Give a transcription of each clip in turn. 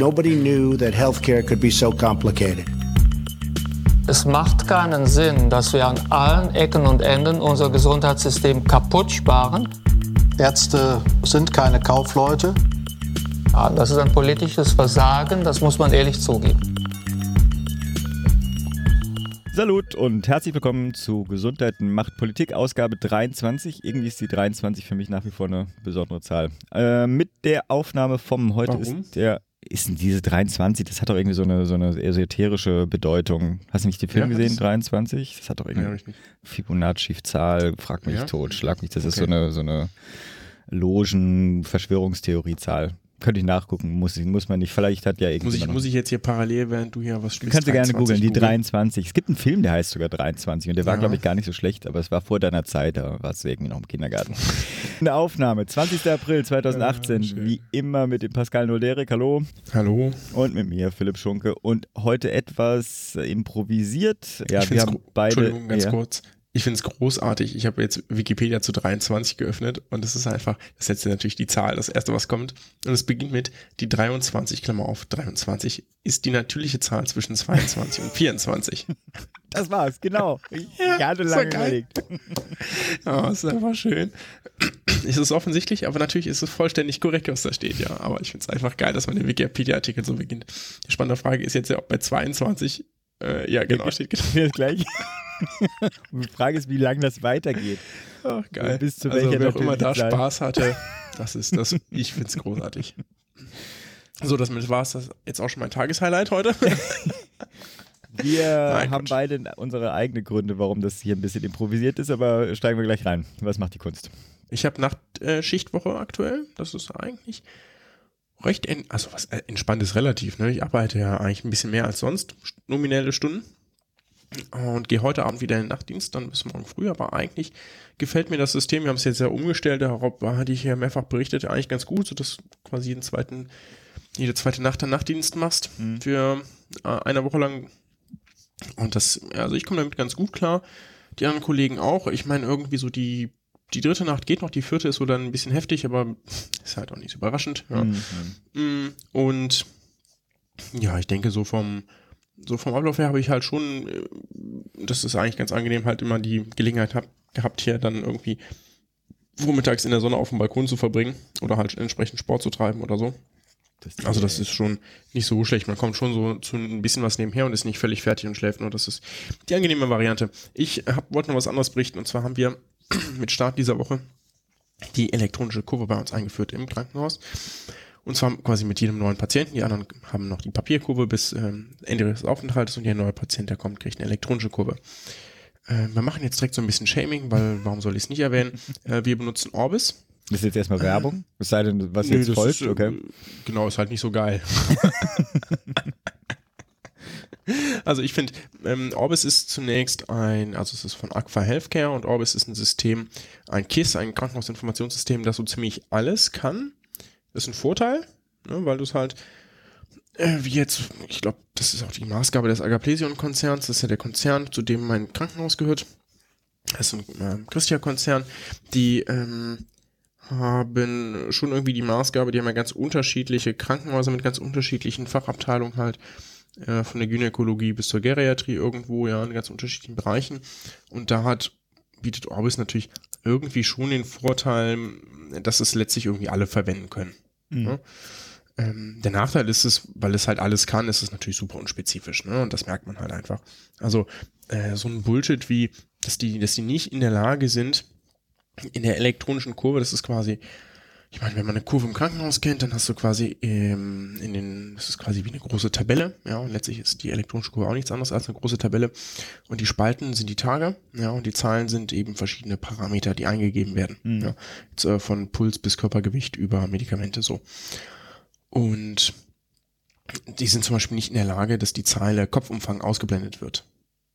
Nobody knew that healthcare could be so complicated. Es macht keinen Sinn, dass wir an allen Ecken und Enden unser Gesundheitssystem kaputt sparen. Ärzte sind keine Kaufleute. Ja, das ist ein politisches Versagen, das muss man ehrlich zugeben. Salut und herzlich willkommen zu Gesundheit macht Politik, Ausgabe 23. Irgendwie ist die 23 für mich nach wie vor eine besondere Zahl. Äh, mit der Aufnahme vom heute Warum? ist der. Ist denn diese 23? Das hat doch irgendwie so eine, so eine esoterische Bedeutung. Hast du nicht den Film Ja, gesehen, das- 23? Das hat doch Ja, irgendwie richtig. Fibonacci-Zahl, frag mich Ja? tot, schlag mich. Das ist so Okay. eine, so eine Logen-Verschwörungstheorie-Zahl. Könnte ich nachgucken, muss, ich- muss man nicht. Vielleicht hat ja irgendwie. Muss ich, muss ich jetzt hier parallel, während du hier was spielst? Kannst du gerne 23 googeln, die 23. Es gibt einen Film, der heißt sogar 23 und der war, Ja. glaube ich, gar nicht so schlecht, aber es war vor deiner Zeit, da warst du irgendwie noch im Kindergarten. Eine Aufnahme, 20. April 2018, Ja, wie immer mit dem Pascal Nolderik, hallo, Hallo. und mit mir, Philipp Schunke und heute etwas improvisiert. Ja, ich wir haben beide... Entschuldigung, ganz ja. kurz. Ich finde es großartig. Ich habe jetzt Wikipedia zu 23 geöffnet und es ist einfach, das setzt ja natürlich die Zahl, das erste, was kommt. Und es beginnt mit die 23, Klammer auf, 23 ist die natürliche Zahl zwischen 22 und 24. Das war's, genau. Ich hatte ist doch lange überlegt. Ja, ist einfach schön. Es ist offensichtlich, aber natürlich ist es vollständig korrekt, was da steht, ja. Aber ich finde es einfach geil, dass man den Wikipedia-Artikel so beginnt. Die spannende Frage ist jetzt ja, ob bei 22, äh, ja genau, steht genau. Das gleich. Und die Frage ist, wie lange das weitergeht. Ach, geil. Bis zu also welcher wer auch immer da Zahl. Spaß hatte, das ist das, ich find's großartig. So, das war es das jetzt auch schon mein Tageshighlight heute. Wir Nein, haben Quatsch. beide unsere eigenen Gründe, warum das hier ein bisschen improvisiert ist, aber steigen wir gleich rein. Was macht die Kunst? Ich habe Nachtschichtwoche aktuell. Das ist eigentlich recht, also was äh, entspannt ist relativ. Ne? Ich arbeite ja eigentlich ein bisschen mehr als sonst, st- nominelle Stunden. Und gehe heute Abend wieder in den Nachtdienst, dann bis morgen früh. Aber eigentlich gefällt mir das System. Wir haben es jetzt ja umgestellt. Darüber hatte ich ja mehrfach berichtet. Eigentlich ganz gut, so dass du quasi jeden zweiten, jede zweite Nacht einen Nachtdienst machst für äh, eine Woche lang. Und das, also ich komme damit ganz gut klar. Die anderen Kollegen auch. Ich meine, irgendwie so die, die dritte Nacht geht noch, die vierte ist so dann ein bisschen heftig, aber ist halt auch nicht so überraschend. Ja. Mhm. Mm, Und ja, ich denke, so vom, so vom Ablauf her habe ich halt schon, äh, das ist eigentlich ganz angenehm, halt immer die Gelegenheit hab, gehabt, hier dann irgendwie vormittags in der Sonne auf dem Balkon zu verbringen oder halt entsprechend Sport zu treiben oder so. Also das ist schon nicht so schlecht. Man kommt schon so zu ein bisschen was nebenher und ist nicht völlig fertig und schläft nur. Das ist die angenehme Variante. Ich hab, wollte noch was anderes berichten und zwar haben wir mit Start dieser Woche die elektronische Kurve bei uns eingeführt im Krankenhaus. Und zwar quasi mit jedem neuen Patienten. Die anderen haben noch die Papierkurve bis ähm, Ende des Aufenthaltes und der neue Patient, der kommt, kriegt eine elektronische Kurve. Äh, wir machen jetzt direkt so ein bisschen Shaming, weil warum soll ich es nicht erwähnen? Äh, wir benutzen Orbis. Das ist jetzt erstmal Werbung, es sei denn, was Nö, jetzt folgt, ist, äh, okay. Genau, ist halt nicht so geil. also ich finde, ähm, Orbis ist zunächst ein, also es ist von Aqua Healthcare und Orbis ist ein System, ein KISS, ein Krankenhausinformationssystem, das so ziemlich alles kann. Das ist ein Vorteil, ne, weil du es halt, äh, wie jetzt, ich glaube, das ist auch die Maßgabe des Agaplesion-Konzerns, das ist ja der Konzern, zu dem mein Krankenhaus gehört. Das ist ein ähm, Christia-Konzern, die ähm, haben schon irgendwie die Maßgabe, die haben ja ganz unterschiedliche Krankenhäuser mit ganz unterschiedlichen Fachabteilungen halt, äh, von der Gynäkologie bis zur Geriatrie irgendwo, ja, in ganz unterschiedlichen Bereichen. Und da hat, bietet Orbis natürlich irgendwie schon den Vorteil, dass es letztlich irgendwie alle verwenden können. Ne? Ähm, der Nachteil ist es, weil es halt alles kann, ist es natürlich super unspezifisch, ne? Und das merkt man halt einfach. Also äh, so ein Bullshit wie, dass die, dass die nicht in der Lage sind, in der elektronischen Kurve, das ist quasi, ich meine, wenn man eine Kurve im Krankenhaus kennt, dann hast du quasi ähm, in den, das ist quasi wie eine große Tabelle, ja, und letztlich ist die elektronische Kurve auch nichts anderes als eine große Tabelle. Und die Spalten sind die Tage, ja, und die Zahlen sind eben verschiedene Parameter, die eingegeben werden. Ja, jetzt, äh, von Puls bis Körpergewicht über Medikamente so. Und die sind zum Beispiel nicht in der Lage, dass die Zeile Kopfumfang ausgeblendet wird.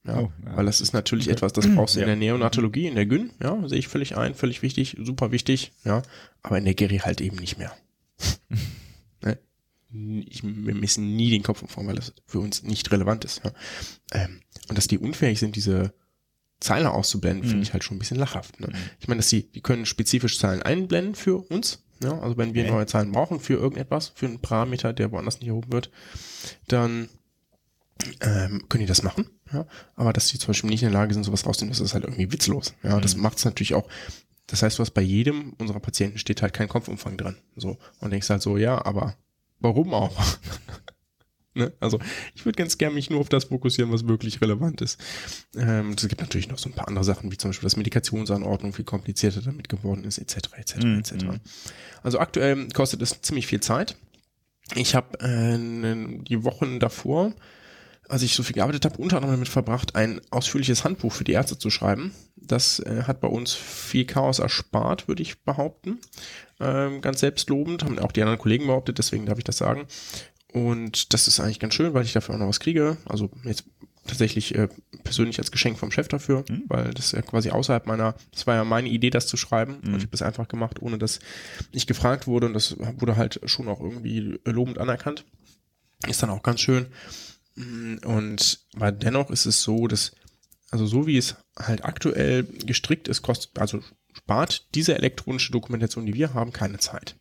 Ja, Oh, ja. Weil das ist natürlich etwas, das brauchst du in Ja. der Neonatologie, in der Gyn, ja, sehe ich völlig ein, völlig wichtig, super wichtig, ja, aber in der Geri halt eben nicht mehr. ne? Ich, wir messen nie den Kopfumfang, weil das für uns nicht relevant ist. Ja. Ähm, und dass die unfähig sind, diese Zeile auszublenden, finde ich halt schon ein bisschen lachhaft. Ne? Ich meine, dass die, die können spezifisch Zahlen einblenden für uns, Ja, also wenn wir Okay. neue Zahlen brauchen für irgendetwas, für einen Parameter, der woanders nicht erhoben wird, dann ähm, können die das machen. Ja? Aber dass die zum Beispiel nicht in der Lage sind, sowas rauszunehmen, das ist halt irgendwie witzlos. Ja, das macht es natürlich auch. Das heißt, du hast bei jedem unserer Patienten steht halt kein Kopfumfang dran. So. Und denkst halt so, ja, aber warum auch? ne? Also ich würde ganz gerne mich nur auf das fokussieren, was wirklich relevant ist. Ähm, es gibt natürlich noch so ein paar andere Sachen, wie zum Beispiel, dass Medikationsanordnung viel komplizierter damit geworden ist, etc. etc. Mhm. etc. Also aktuell kostet es ziemlich viel Zeit. Ich habe äh, die Wochen davor, als ich so viel gearbeitet habe, unter anderem damit verbracht, ein ausführliches Handbuch für die Ärzte zu schreiben. Das äh, hat bei uns viel Chaos erspart, würde ich behaupten. Ähm, ganz selbstlobend, haben auch die anderen Kollegen behauptet, deswegen darf ich das sagen. Und das ist eigentlich ganz schön, weil ich dafür auch noch was kriege. Also jetzt tatsächlich äh, persönlich als Geschenk vom Chef dafür, weil das ja quasi außerhalb meiner, das war ja meine Idee, das zu schreiben. Und ich habe das einfach gemacht, ohne dass ich gefragt wurde. Und das wurde halt schon auch irgendwie lobend anerkannt. Ist dann auch ganz schön. Mm, Und aber dennoch ist es so, dass, also so wie es halt aktuell gestrickt ist, kostet, also spart diese elektronische Dokumentation, die wir haben, keine Zeit.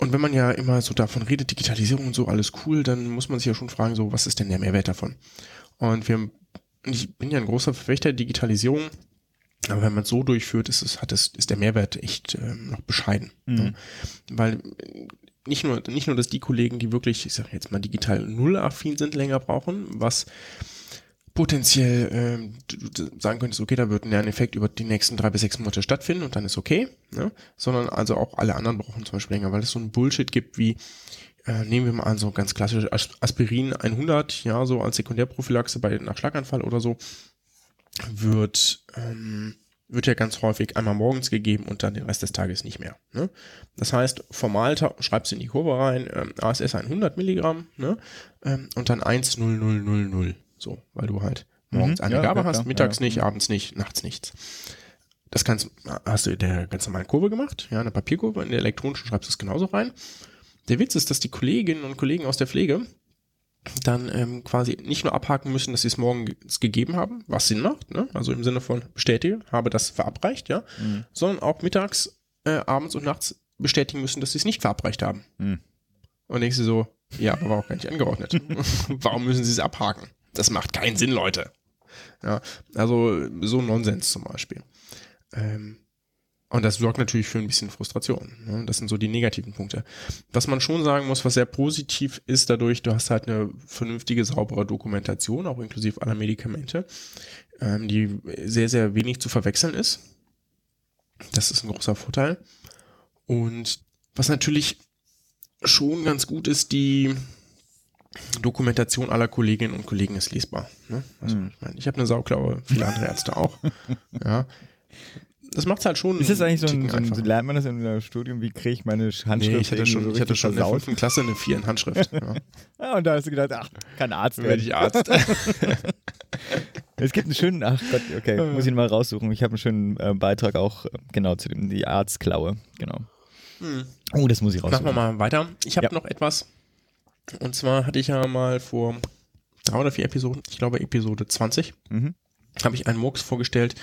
Und wenn man ja immer so davon redet, Digitalisierung und so, alles cool, dann muss man sich ja schon fragen, so, was ist denn der Mehrwert davon? Und wir, ich bin ja ein großer Verfechter der Digitalisierung, aber wenn man es so durchführt, ist, es, hat es, ist der Mehrwert echt ähm, noch bescheiden. Ne? Weil nicht nur, nicht nur, dass die Kollegen, die wirklich, ich sage jetzt mal, digital null affin sind, länger brauchen, was potenziell du, du sagen könntest, okay, da wird ein Lerneffekt über die nächsten drei bis sechs Monate stattfinden und dann ist okay, ne? sondern also auch alle anderen brauchen zum Beispiel länger, weil es so ein Bullshit gibt wie, äh, nehmen wir mal an, so ganz klassisch As- Aspirin 100, ja, so als Sekundärprophylaxe bei nach Schlaganfall oder so, wird, ähm, wird ja ganz häufig einmal morgens gegeben und dann den Rest des Tages nicht mehr. Ne? Das heißt, formal schreibst du in die Kurve rein, ähm, ASS 100 Milligramm ne? ähm, und dann 10000. So, weil du halt morgens Mhm, eine ja, Gabe ja, hast, klar, mittags ja, nicht, abends nicht, nachts nichts. Das kannst, hast du in der ganz normalen Kurve gemacht, ja, eine Papierkurve, in der elektronischen schreibst du es genauso rein. Der Witz ist, dass die Kolleginnen und Kollegen aus der Pflege dann ähm, quasi nicht nur abhaken müssen, dass sie es morgens gegeben haben, was Sinn macht, ne? also im Sinne von bestätige, habe das verabreicht, ja, sondern auch mittags, äh, abends und nachts bestätigen müssen, dass sie es nicht verabreicht haben. Mhm. Und denkst du so, ja, aber war auch gar nicht angeordnet. Warum müssen sie es abhaken? Das macht keinen Sinn, Leute. Ja, also so Nonsens zum Beispiel. Ähm, und das sorgt natürlich für ein bisschen Frustration. Ne? Das sind so die negativen Punkte. Was man schon sagen muss, was sehr positiv ist dadurch, du hast halt eine vernünftige, saubere Dokumentation, auch inklusive aller Medikamente, ähm, die sehr, sehr wenig zu verwechseln ist. Das ist ein großer Vorteil. Und was natürlich schon ganz gut ist, die Dokumentation aller Kolleginnen und Kollegen ist lesbar. Ne? Also, Hm. ich meine, ich habe eine Sauklaue, viele andere Ärzte auch. ja. Das macht halt schon. Ist das eigentlich so ein, so ein lernt man das in einem Studium, wie kriege ich meine Handschrift Nee, ich hatte schon, so ich hatte schon in der fünften Klasse eine 4 in Handschrift. Ja. Ja, und da hast du gedacht, ach, kann Arzt Werde ich werden. Arzt. Es gibt einen schönen, ach Gott, okay, muss ich ihn mal raussuchen. Ich habe einen schönen äh, Beitrag auch, äh, genau, zu dem, die Arztklaue, genau. Oh, das muss ich Machen raussuchen. wir mal weiter. Ich habe Ja. noch etwas. Und zwar hatte ich ja mal vor drei oder vier Episoden, ich glaube Episode 20, Mhm. habe ich einen Murks vorgestellt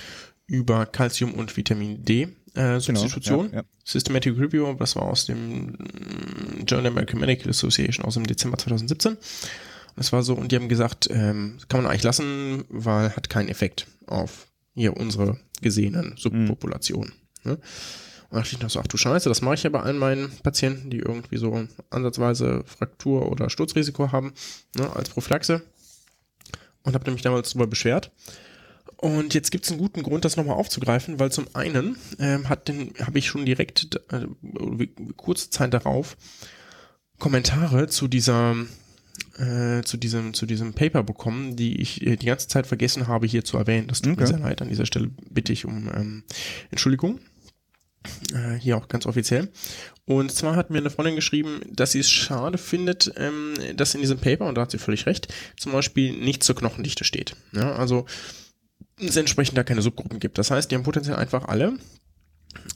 über Calcium und Vitamin D äh, Substitution. ja, ja. Systematic Review, das war aus dem mm, Journal American Medical Association aus dem Dezember 2017. Das war so, und die haben gesagt, ähm, kann man eigentlich lassen, weil hat keinen Effekt auf hier unsere gesehenen Subpopulationen. Ne? Und dachte ich noch so, ach du Scheiße, das mache ich ja bei allen meinen Patienten, die irgendwie so ansatzweise Fraktur oder Sturzrisiko haben, ne, als Prophylaxe. Und habe nämlich damals darüber beschwert. Und jetzt gibt es einen guten Grund, das nochmal aufzugreifen, weil zum einen ähm, hat den habe ich schon direkt äh, kurze Zeit darauf Kommentare zu dieser äh, zu diesem zu diesem Paper bekommen, die ich äh, die ganze Zeit vergessen habe hier zu erwähnen. Das tut mir Okay. sehr leid. An dieser Stelle bitte ich um ähm, Entschuldigung. Äh, hier auch ganz offiziell. Und zwar hat mir eine Freundin geschrieben, dass sie es schade findet, ähm, dass in diesem Paper, und da hat sie völlig recht, zum Beispiel nichts zur Knochendichte steht. Ja, also es entsprechend da keine Subgruppen gibt. Das heißt, die haben potenziell einfach alle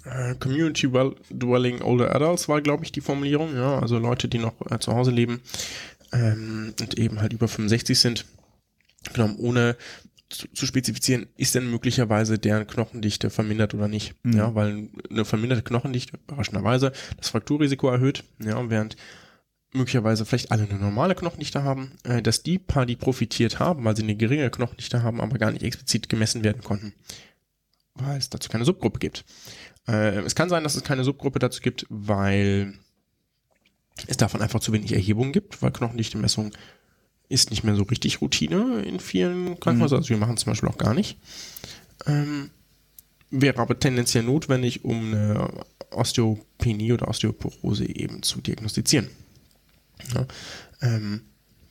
äh, Community well Dwelling Older Adults war, glaube ich, die Formulierung. Ja, also Leute, die noch äh, zu Hause leben ähm, und eben halt über 65 sind, genommen ohne zu, zu spezifizieren, ist denn möglicherweise deren Knochendichte vermindert oder nicht. Mhm. Ja, weil eine verminderte Knochendichte überraschenderweise das Frakturrisiko erhöht, ja, während möglicherweise vielleicht alle eine normale Knochendichte haben, äh, dass die paar, die profitiert haben, weil sie eine geringe Knochendichte haben, aber gar nicht explizit gemessen werden konnten, weil es dazu keine Subgruppe gibt. Äh, es kann sein, dass es keine Subgruppe dazu gibt, weil es davon einfach zu wenig Erhebungen gibt, weil Knochendichte-Messung ist nicht mehr so richtig Routine in vielen Krankenhäusern. Also wir machen es zum Beispiel auch gar nicht. Ähm, wäre aber tendenziell notwendig, um eine Osteopenie oder Osteoporose eben zu diagnostizieren. Ja, ähm,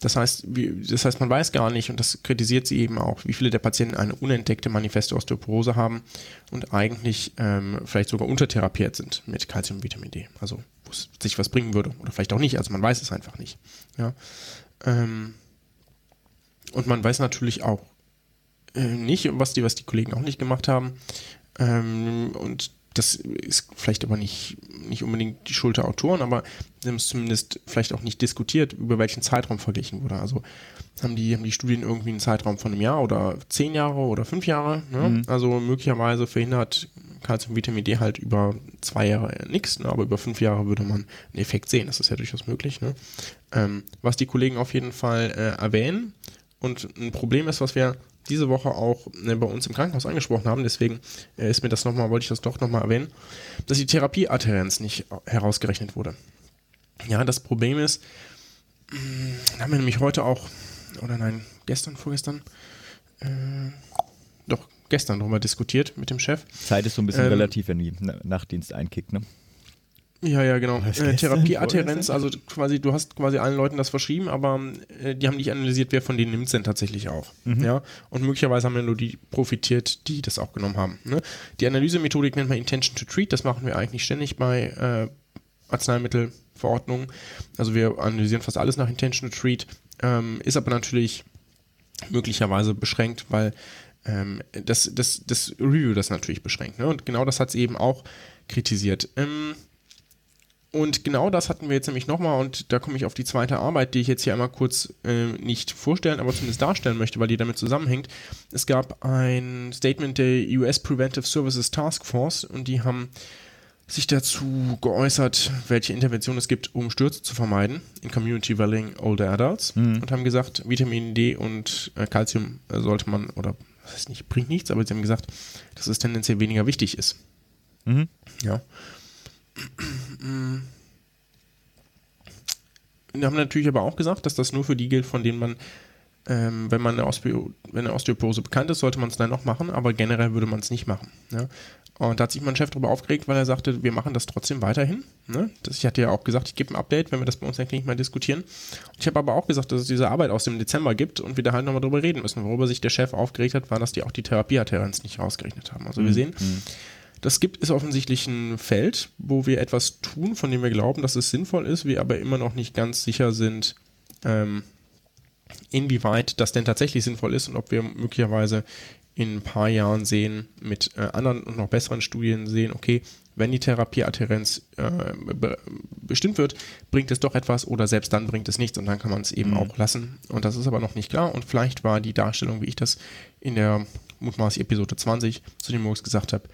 das heißt, das heißt, man weiß gar nicht, und das kritisiert sie eben auch, wie viele der Patienten eine unentdeckte manifeste Osteoporose haben und eigentlich ähm, vielleicht sogar untertherapiert sind mit Calcium und Vitamin D. Also, wo es sich was bringen würde. Oder vielleicht auch nicht. Also, man weiß es einfach nicht. Ja. Ähm, und man weiß natürlich auch äh, nicht, was die, was die Kollegen auch nicht gemacht haben. Ähm, und das ist vielleicht aber nicht, nicht unbedingt die Schuld der Autoren, aber sie haben es zumindest vielleicht auch nicht diskutiert, über welchen Zeitraum verglichen wurde. Also haben die, haben die Studien irgendwie einen Zeitraum von einem Jahr oder zehn Jahre oder fünf Jahre. Ne? Mhm. Also möglicherweise verhindert Calcium Vitamin D halt über zwei Jahre nichts, ne? aber über fünf Jahre würde man einen Effekt sehen. Das ist ja durchaus möglich. Ne? Ähm, was die Kollegen auf jeden Fall äh, erwähnen und ein Problem ist, was wir diese Woche auch äh, bei uns im Krankenhaus angesprochen haben, deswegen äh, ist mir das nochmal, wollte ich das doch nochmal erwähnen, dass die Therapieadherenz nicht herausgerechnet wurde. Ja, das Problem ist, haben wir nämlich heute auch, oder nein, gestern, vorgestern, äh, doch gestern darüber diskutiert mit dem Chef. Zeit ist so ein bisschen Ähm, relativ, wenn die Na- Nachtdienst einkickt, ne? Ja, ja, genau. Äh? Therapieadherenz, also quasi, du hast quasi allen Leuten das verschrieben, aber äh, die haben nicht analysiert, wer von denen nimmt es denn tatsächlich auch. Mhm. Ja, und möglicherweise haben ja nur die profitiert, die das auch genommen haben. Ne? Die Analysemethodik nennt man Intention to Treat, das machen wir eigentlich ständig bei äh, Arzneimittelverordnungen. Also wir analysieren fast alles nach Intention to Treat, ähm, ist aber natürlich möglicherweise beschränkt, weil ähm, das, das, das Review das natürlich beschränkt. Ne? Und genau das hat es eben auch kritisiert. Ähm, und genau das hatten wir jetzt nämlich nochmal und da komme ich auf die zweite Arbeit, die ich jetzt hier einmal kurz äh, nicht vorstellen, aber zumindest darstellen möchte, weil die damit zusammenhängt. Es gab ein Statement der US Preventive Services Task Force und die haben sich dazu geäußert, welche Interventionen es gibt, um Stürze zu vermeiden in Community Dwelling Older Adults und haben gesagt, Vitamin D und äh, Calcium äh, sollte man, oder das heißt nicht, bringt nichts, aber sie haben gesagt, dass es tendenziell weniger wichtig ist. Mhm. Ja. Wir haben natürlich aber auch gesagt, dass das nur für die gilt, von denen man, ähm, wenn man eine, Osteo wenn eine Osteoporose bekannt ist, sollte man es dann noch machen, aber generell würde man es nicht machen. Ja? Und da hat sich mein Chef darüber aufgeregt, weil er sagte, wir machen das trotzdem weiterhin. Ne? Das, ich hatte ja auch gesagt, ich gebe ein Update, wenn wir das bei uns in der Klinik mal diskutieren. Ich habe aber auch gesagt, dass es diese Arbeit aus dem Dezember gibt und wir da halt nochmal drüber reden müssen. Worüber sich der Chef aufgeregt hat, war, dass die auch die Therapieadherenz nicht rausgerechnet haben. Also wir sehen, das gibt es offensichtlich ein Feld, wo wir etwas tun, von dem wir glauben, dass es sinnvoll ist, wir aber immer noch nicht ganz sicher sind, ähm, inwieweit das denn tatsächlich sinnvoll ist und ob wir möglicherweise in ein paar Jahren sehen, mit äh, anderen und noch besseren Studien sehen, okay, wenn die Therapieadherenz äh, be bestimmt wird, bringt es doch etwas oder selbst dann bringt es nichts und dann kann man es eben auch lassen. Und das ist aber noch nicht klar und vielleicht war die Darstellung, wie ich das in der mutmaßlich Episode 20 zu dem Murks gesagt habe,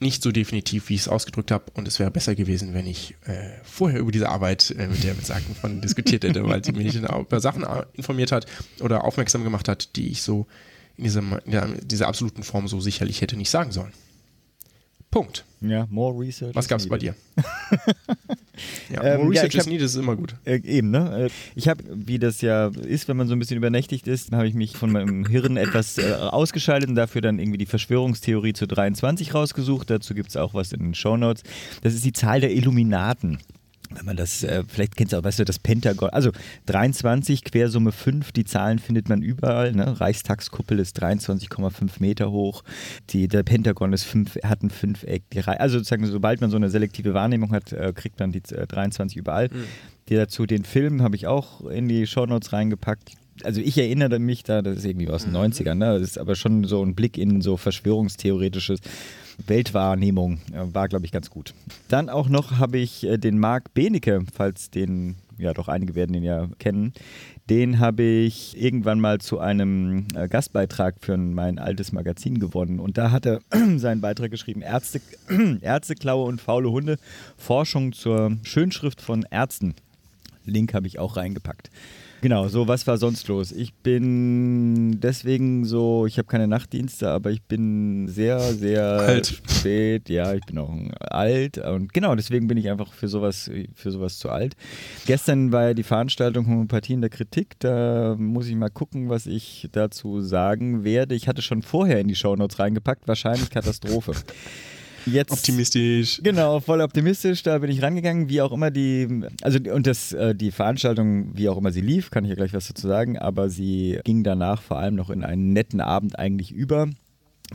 nicht so definitiv, wie ich es ausgedrückt habe. Und es wäre besser gewesen, wenn ich äh, vorher über diese Arbeit äh, mit der besagten von diskutiert hätte, weil sie mich über Sachen äh, informiert hat oder aufmerksam gemacht hat, die ich so in, diesem, in der, dieser absoluten Form so sicherlich hätte nicht sagen sollen. Punkt. Ja, more research. Was is gab es bei dir? ja, Ähm, more ja, Research is hab- needed ist immer gut. Äh, eben, ne? Äh, Ich habe, wie das ja ist, wenn man so ein bisschen übernächtigt ist, habe ich mich von meinem Hirn etwas äh, ausgeschaltet und dafür dann irgendwie die Verschwörungstheorie zu 23 rausgesucht. Dazu gibt es auch was in den Shownotes. Das ist die Zahl der Illuminaten. Wenn man das, äh, vielleicht kennst du auch, weißt du, das Pentagon. Also 23, Quersumme 5, die Zahlen findet man überall. Ne? Reichstagskuppel ist 23,5 Meter hoch. Die, der Pentagon ist fünf, hat ein Fünfeck. Die, also sozusagen, sobald man so eine selektive Wahrnehmung hat, äh, kriegt man die äh, 23 überall. Die dazu den Film habe ich auch in die Shownotes reingepackt. Also ich erinnere mich da, das ist irgendwie aus den 90ern, ne? das ist aber schon so ein Blick in so Verschwörungstheoretisches. Weltwahrnehmung äh, war, glaube ich, ganz gut. Dann auch noch habe ich äh, den Marc Benecke, falls den, ja doch einige werden ihn ja kennen, den habe ich irgendwann mal zu einem äh, Gastbeitrag für mein altes Magazin gewonnen. Und da hat er seinen Beitrag geschrieben, Ärzte, Ärzteklaue und faule Hunde, Forschung zur Schönschrift von Ärzten. Link habe ich auch reingepackt. Genau, so was war sonst los? Ich bin deswegen so, ich habe keine Nachtdienste, aber ich bin sehr, sehr Alt. spät. Ja, ich bin auch alt und genau, deswegen bin ich einfach für sowas, für sowas zu alt. Gestern war ja die Veranstaltung Homöopathie in der Kritik. Da muss ich mal gucken, was ich dazu sagen werde. Ich hatte schon vorher in die Shownotes reingepackt, wahrscheinlich Katastrophe. Jetzt, Optimistisch. Genau, voll optimistisch. Da bin ich rangegangen, wie auch immer die, also und das, äh, die Veranstaltung, wie auch immer sie lief, kann ich ja gleich was dazu sagen, aber sie ging danach vor allem noch in einen netten Abend eigentlich über.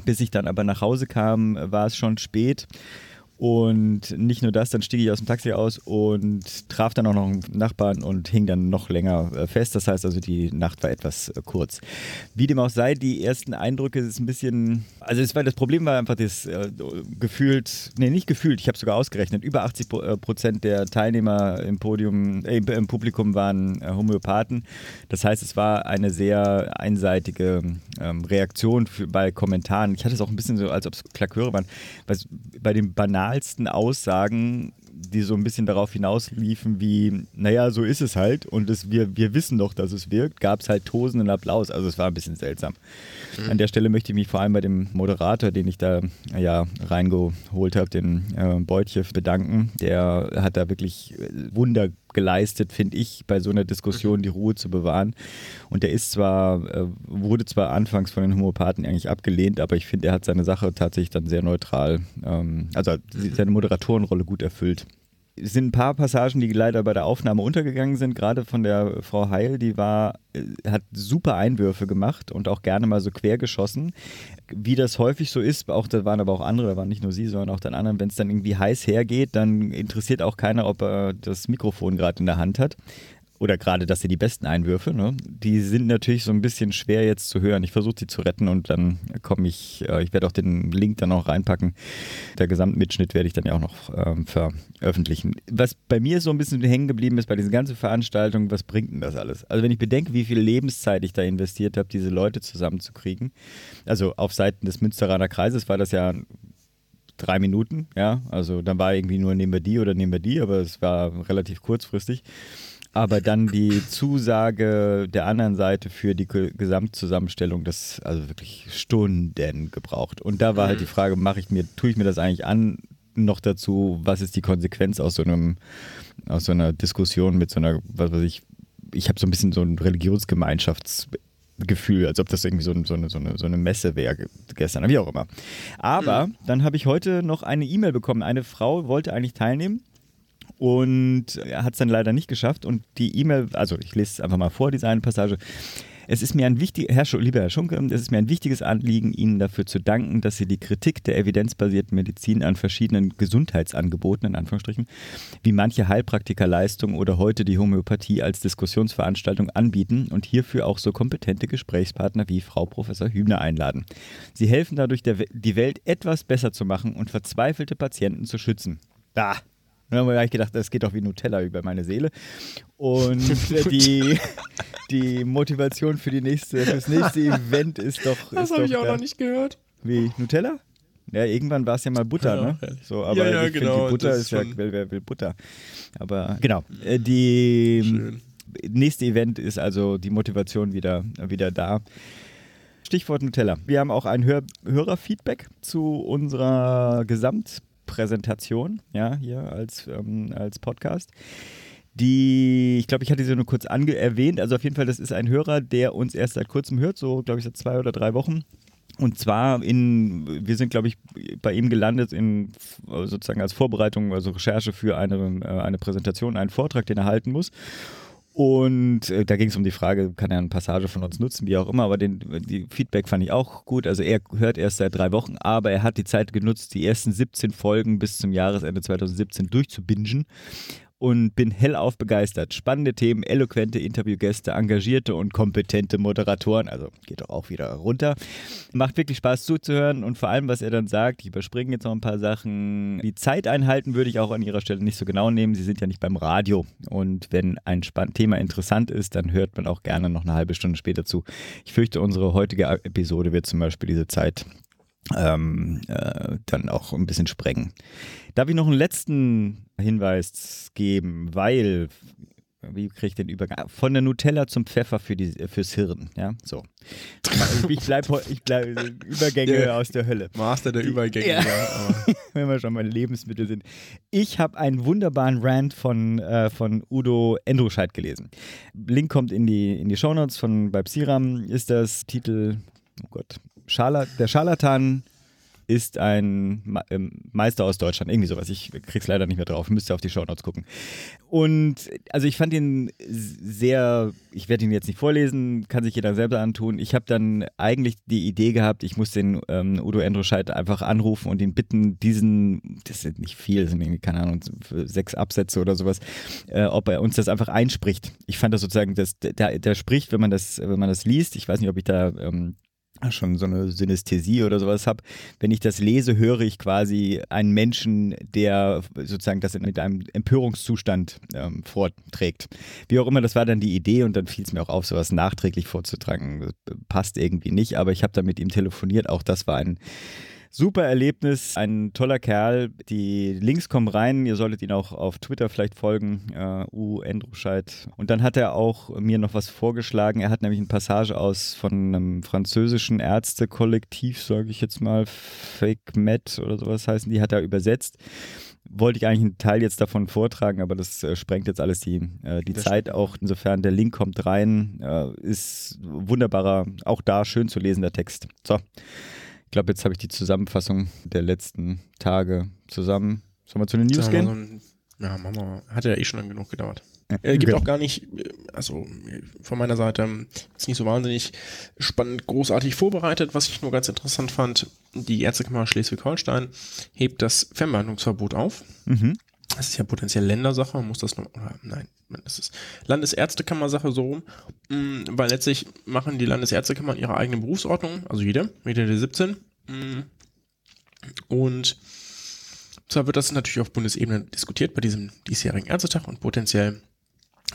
Bis ich dann aber nach Hause kam, war es schon spät. Und nicht nur das, dann stieg ich aus dem Taxi aus und traf dann auch noch einen Nachbarn und hing dann noch länger äh, fest. Das heißt also, die Nacht war etwas äh, kurz. Wie dem auch sei, die ersten Eindrücke ist ein bisschen. Also, es war, das Problem war einfach das äh, gefühlt, nee, nicht gefühlt, ich habe sogar ausgerechnet, über 80 Pro- äh, Prozent der Teilnehmer im Podium, äh, im Publikum waren Homöopathen. Das heißt, es war eine sehr einseitige ähm, Reaktion für, bei Kommentaren. Ich hatte es auch ein bisschen so, als ob es Klaköre waren. Was, bei den banalsten Aussagen, die so ein bisschen darauf hinausliefen, wie, naja, so ist es halt und es, wir, wir wissen doch, dass es wirkt, gab es halt tosenden Applaus. Also es war ein bisschen seltsam. An der Stelle möchte ich mich vor allem bei dem Moderator, den ich da ja reingeholt habe, den äh, Beutje, bedanken. Der hat da wirklich äh, Wunder geleistet, finde ich, bei so einer Diskussion die Ruhe zu bewahren. Und der ist zwar, äh, wurde zwar anfangs von den Homöopathen eigentlich abgelehnt, aber ich finde, er hat seine Sache tatsächlich dann sehr neutral, ähm, also hat seine Moderatorenrolle gut erfüllt. Sind ein paar Passagen, die leider bei der Aufnahme untergegangen sind, gerade von der Frau Heil, die war, äh, hat super Einwürfe gemacht und auch gerne mal so quer geschossen. Wie das häufig so ist, auch da waren aber auch andere, da waren nicht nur sie, sondern auch dann anderen, wenn es dann irgendwie heiß hergeht, dann interessiert auch keiner, ob er das Mikrofon gerade in der Hand hat. Oder gerade, dass sie die besten Einwürfe, ne? die sind natürlich so ein bisschen schwer jetzt zu hören. Ich versuche sie zu retten und dann komme ich, äh, ich werde auch den Link dann auch reinpacken. Der Gesamtmitschnitt werde ich dann ja auch noch ähm, veröffentlichen. Was bei mir so ein bisschen hängen geblieben ist bei diesen ganzen Veranstaltungen, was bringt denn das alles? Also wenn ich bedenke, wie viel Lebenszeit ich da investiert habe, diese Leute zusammenzukriegen, also auf Seiten des Münsteraner Kreises war das ja drei Minuten, ja, also dann war irgendwie nur nehmen wir die oder nehmen wir die, aber es war relativ kurzfristig. Aber dann die Zusage der anderen Seite für die Ge- Gesamtzusammenstellung, das also wirklich Stunden gebraucht. Und da war halt die Frage, mache ich mir, tue ich mir das eigentlich an? Noch dazu, was ist die Konsequenz aus so einem, aus so einer Diskussion mit so einer, was weiß ich, ich habe so ein bisschen so ein Religionsgemeinschaftsgefühl, als ob das irgendwie so, ein- so, eine, so, eine, so eine Messe wäre ge- gestern, wie auch immer. Aber dann habe ich heute noch eine E-Mail bekommen. Eine Frau wollte eigentlich teilnehmen und hat es dann leider nicht geschafft. Und die E-Mail, also ich lese es einfach mal vor, diese eine Passage. Es ist mir ein wichtig, Herr, lieber Herr Schunke, es ist mir ein wichtiges Anliegen, Ihnen dafür zu danken, dass Sie die Kritik der evidenzbasierten Medizin an verschiedenen Gesundheitsangeboten, in Anführungsstrichen, wie manche Heilpraktikerleistungen oder heute die Homöopathie als Diskussionsveranstaltung anbieten und hierfür auch so kompetente Gesprächspartner wie Frau Professor Hübner einladen. Sie helfen dadurch, die Welt etwas besser zu machen und verzweifelte Patienten zu schützen. Da. Und dann habe ich gedacht, das geht doch wie Nutella über meine Seele. Und die, die Motivation für, die nächste, für das nächste Event ist doch. Das habe ich auch da. noch nicht gehört. Wie Ja, irgendwann war es ja mal Butter, Ja, ne? So, aber Ja, ja, ich genau, die Butter ist ja, wer, wer will Butter? Aber genau, äh, die Schön. nächste Event ist also die Motivation wieder, wieder da. Stichwort Nutella. Wir haben auch ein Hör Hörerfeedback zu unserer Gesamtpräsentation, ja, hier als, ähm, als Podcast. Die, ich glaube, ich hatte sie nur kurz ange erwähnt. Also auf jeden Fall, das ist ein Hörer, der uns erst seit kurzem hört, so glaube ich seit zwei oder drei Wochen. Und zwar in, wir sind, glaube ich, bei ihm gelandet in sozusagen als Vorbereitung, also Recherche für eine, äh, eine Präsentation, einen Vortrag, den er halten muss. Und äh, da ging es um die Frage, kann er eine Passage von uns nutzen, wie auch immer, aber den die Feedback fand ich auch gut. Also er hört erst seit drei Wochen, aber er hat die Zeit genutzt, die ersten 17 Folgen bis zum Jahresende 2017 durchzubingen. Und bin hellauf begeistert. Spannende Themen, eloquente Interviewgäste, engagierte und kompetente Moderatoren. Also geht doch auch wieder runter. Macht wirklich Spaß zuzuhören und vor allem, was er dann sagt, ich überspringe jetzt noch ein paar Sachen. Die Zeit einhalten würde ich auch an ihrer Stelle nicht so genau nehmen. Sie sind ja nicht beim Radio. Und wenn ein Thema interessant ist, dann hört man auch gerne noch eine halbe Stunde später zu. Ich fürchte, unsere heutige Episode wird zum Beispiel diese Zeit ähm, äh, dann auch ein bisschen sprengen. Darf ich noch einen letzten Hinweis geben, weil wie kriege ich den Übergang? Von der Nutella zum Pfeffer für die, fürs Hirn. Ja, so. Ich bleibe ich bleib, Übergänge yeah. aus der Hölle. Master der Übergänge, ja. ja Wenn wir schon mal Lebensmittel sind. Ich habe einen wunderbaren Rant von, äh, von Udo Endruscheid gelesen. Link kommt in die, in die Shownotes von bei Psiram. Ist das Titel, oh Gott, Scharla der Scharlatan ist ein ähm, Meister aus Deutschland, irgendwie sowas. Ich krieg's leider nicht mehr drauf, müsst ihr auf die Shownotes gucken. Und also ich fand ihn sehr, ich werde ihn jetzt nicht vorlesen, kann sich jeder selber antun. Ich habe dann eigentlich die Idee gehabt, ich muss den ähm, Udo Endroscheid einfach anrufen und ihn bitten, diesen, das sind nicht viel, das sind irgendwie, keine Ahnung, sechs Absätze oder sowas, äh, ob er uns das einfach einspricht. Ich fand das sozusagen, das, der, der spricht, wenn man das, wenn man das liest, ich weiß nicht, ob ich da ähm, schon so eine Synästhesie oder sowas habe. Wenn ich das lese, höre ich quasi einen Menschen, der sozusagen das mit einem Empörungszustand ähm, vorträgt. Wie auch immer, das war dann die Idee und dann fiel es mir auch auf, sowas nachträglich vorzutragen. Das passt irgendwie nicht, aber ich habe da mit ihm telefoniert. Auch das war ein Super Erlebnis, ein toller Kerl. Die Links kommen rein. Ihr solltet ihn auch auf Twitter vielleicht folgen, uh, U. Endruscheid. Und dann hat er auch mir noch was vorgeschlagen. Er hat nämlich eine Passage aus von einem französischen Ärztekollektiv, sage ich jetzt mal, Fake Med oder sowas heißen. Die hat er übersetzt wollte ich eigentlich einen Teil jetzt davon vortragen, aber das äh, sprengt jetzt alles die, äh, die Zeit auch. Insofern der Link kommt rein, äh, ist wunderbarer, auch da schön zu lesender Text. So, ich glaube, jetzt habe ich die Zusammenfassung der letzten Tage zusammen. Sollen wir zu den News gehen? So ein, ja, machen wir mal. Hat ja eh schon lang genug gedauert. Äh, gibt okay. auch gar nicht, äh, also von meiner Seite ähm, ist nicht so wahnsinnig spannend, großartig vorbereitet. Was ich nur ganz interessant fand, die Ärztekammer Schleswig-Holstein hebt das Fernbehandlungsverbot auf. Mhm. Das ist ja potenziell Ländersache, man muss das noch, nein, das ist Landesärztekammer-Sache so rum, mm, weil letztlich machen die Landesärztekammern ihre eigene Berufsordnung, also jede, jede der 17. Mm. Und zwar wird das natürlich auf Bundesebene diskutiert bei diesem diesjährigen Ärztetag und potenziell,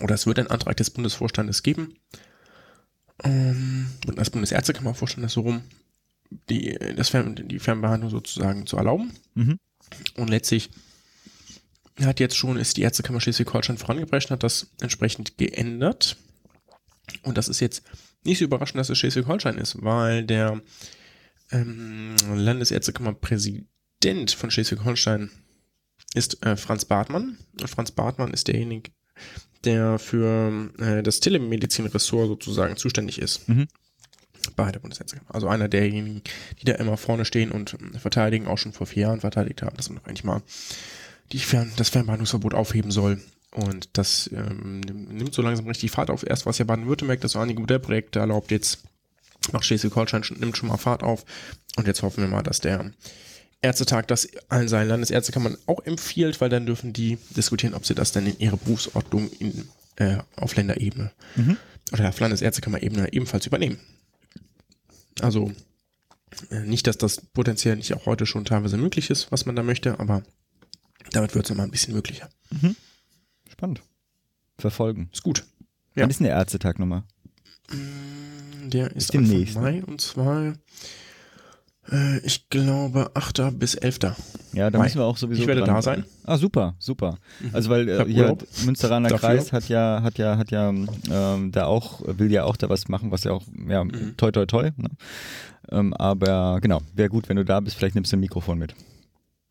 oder es wird einen Antrag des Bundesvorstandes geben, ähm, das Bundesärztekammervorstand so rum, die, das Fern, die Fernbehandlung sozusagen zu erlauben. Mhm. Und letztlich hat jetzt schon, ist die Ärztekammer Schleswig-Holstein vorangebracht, hat das entsprechend geändert. Und das ist jetzt nicht so überraschend, dass es Schleswig-Holstein ist, weil der ähm, Landesärztekammer-Präsident von Schleswig-Holstein ist äh, Franz Bartmann. Und Franz Bartmann ist derjenige, der für äh, das Telemedizin-Ressort sozusagen zuständig ist. Mhm. Bei der Bundesärztekammer. Also einer derjenigen, die da immer vorne stehen und äh, verteidigen, auch schon vor vier Jahren verteidigt haben, dass man doch eigentlich mal die Fern das Fernbehandlungsverbot aufheben soll. Und das ähm, nimmt so langsam richtig Fahrt auf. Erst war es ja Baden-Württemberg, das so einige Modellprojekte erlaubt. Jetzt macht Schleswig-Holstein nimmt schon mal Fahrt auf. Und jetzt hoffen wir mal, dass der Ärztetag das allen seinen Landesärztekammern auch empfiehlt, weil dann dürfen die diskutieren, ob sie das dann in ihre Berufsordnung in, äh, auf Länderebene mhm. oder auf Landesärztekammerebene ebenfalls übernehmen. Also äh, nicht, dass das potenziell nicht auch heute schon teilweise möglich ist, was man da möchte, aber damit wird es nochmal ein bisschen möglicher. Mhm. Spannend. Verfolgen. Ist gut. Ja. Wann ist denn der Ärztetag nochmal? Mm, der ist, ist demnächst. Mai und zwar, äh, ich glaube, 8. bis 11. Ja, da Mai. müssen wir auch sowieso. Ich werde da sein. Ah, super, super. Mhm. Also weil äh, hier Münsteraner Dafür. Kreis hat ja, hat ja, hat ja ähm, da auch, will ja auch da was machen, was ja auch, ja, mhm. toi toi toi. Ne? Ähm, aber genau, wäre gut, wenn du da bist, vielleicht nimmst du ein Mikrofon mit.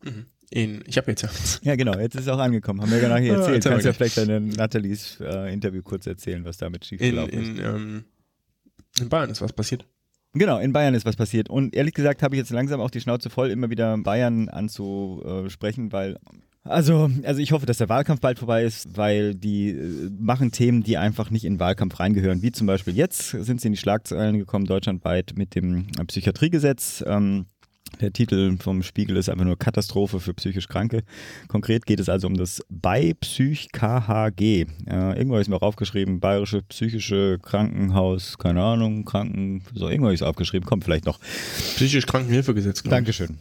Mhm in, ich habe jetzt ja. Ja, genau, jetzt ist es auch angekommen. Haben wir ja gar nicht erzählt. Ja, Kannst ja vielleicht deine Nathalies äh, Interview kurz erzählen, was damit schiefgelaufen in, ist. Ähm, in Bayern ist was passiert. Genau, in Bayern ist was passiert. Und ehrlich gesagt habe ich jetzt langsam auch die Schnauze voll, immer wieder Bayern anzusprechen, weil also, also ich hoffe, dass der Wahlkampf bald vorbei ist, weil die äh, machen Themen, die einfach nicht in den Wahlkampf reingehören. Wie zum Beispiel jetzt sind sie in die Schlagzeilen gekommen, deutschlandweit mit dem Psychiatriegesetz. Ähm, Der Titel vom Spiegel ist einfach nur Katastrophe für psychisch Kranke. Konkret geht es also um das BeiPsych KHG. Äh, irgendwo ist mir auch aufgeschrieben, Bayerische Psychische Krankenhaus, keine Ahnung, Kranken, so irgendwo ist aufgeschrieben, kommt vielleicht noch. Psychisch Krankenhilfegesetz, ich. Dankeschön.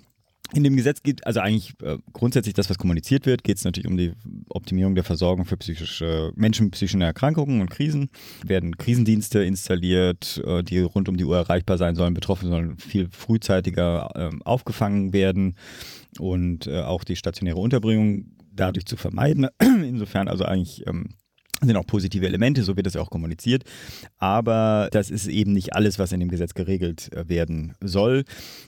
In dem Gesetz geht also eigentlich äh, grundsätzlich das, was kommuniziert wird, geht es natürlich um die Optimierung der Versorgung für psychische Menschen mit psychischen Erkrankungen und Krisen. Werden Krisendienste installiert, äh, die rund um die Uhr erreichbar sein sollen. Betroffene sollen viel frühzeitiger äh, aufgefangen werden und äh, auch die stationäre Unterbringung dadurch zu vermeiden. Insofern also eigentlich ähm, sind auch positive Elemente, so wird das ja auch kommuniziert. Aber das ist eben nicht alles, was in dem Gesetz geregelt äh, werden soll.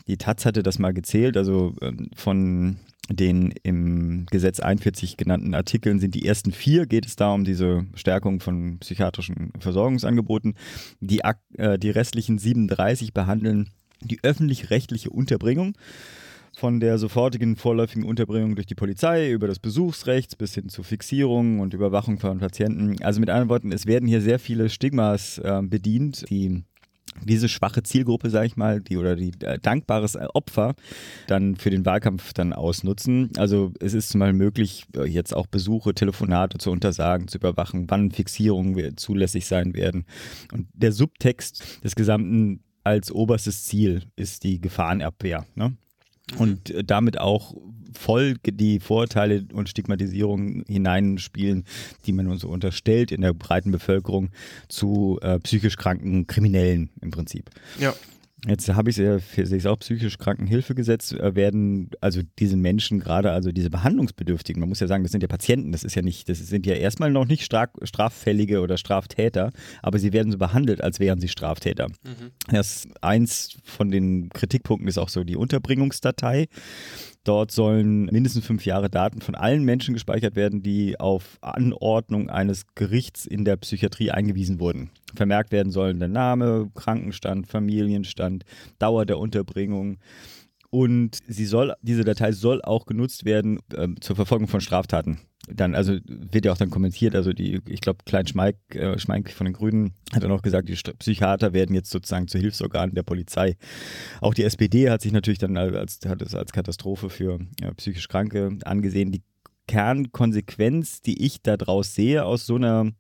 Die Taz hatte das mal gezählt, also ähm, von den im Gesetz 41 genannten Artikeln sind die ersten vier, geht es da um diese Stärkung von psychiatrischen Versorgungsangeboten. Die, äh, die restlichen 37 behandeln die öffentlich-rechtliche Unterbringung von der sofortigen vorläufigen Unterbringung durch die Polizei über das Besuchsrecht bis hin zur Fixierung und Überwachung von Patienten. Also mit anderen Worten, es werden hier sehr viele Stigmas äh, bedient, die diese schwache Zielgruppe, sage ich mal, die oder die äh, dankbares Opfer dann für den Wahlkampf dann ausnutzen. Also es ist Beispiel möglich, äh, jetzt auch Besuche, Telefonate zu untersagen, zu überwachen, wann Fixierungen zulässig sein werden. Und der Subtext des gesamten als oberstes Ziel ist die Gefahrenabwehr. Ne? Und äh, damit auch voll die Vorurteile und Stigmatisierung hineinspielen, die man uns unterstellt in der breiten Bevölkerung zu äh, psychisch kranken Kriminellen im Prinzip. Ja. Jetzt habe ich es auch psychisch Krankenhilfegesetz äh, werden also diese Menschen gerade also diese Behandlungsbedürftigen, man muss ja sagen, das sind ja Patienten, das ist ja nicht, das sind ja erstmal noch nicht straffällige oder Straftäter, aber sie werden so behandelt, als wären sie Straftäter. Mhm. Das eins von den Kritikpunkten ist auch so die Unterbringungsdatei. Dort sollen mindestens fünf Jahre Daten von allen Menschen gespeichert werden, die auf Anordnung eines Gerichts in der Psychiatrie eingewiesen wurden. Vermerkt werden sollen der Name, Krankenstand, Familienstand, Dauer der Unterbringung. Und sie soll, diese Datei soll auch genutzt werden äh, zur Verfolgung von Straftaten dann, also wird ja auch dann kommentiert, also die, ich glaube, Klein Schmeik, äh, Schmeik von den Grünen hat dann auch gesagt, die Psychiater werden jetzt sozusagen zu Hilfsorganen der Polizei. Auch die SPD hat sich natürlich dann als, hat es als Katastrophe für ja, psychisch Kranke angesehen. Die Kernkonsequenz, die ich daraus sehe, aus so einer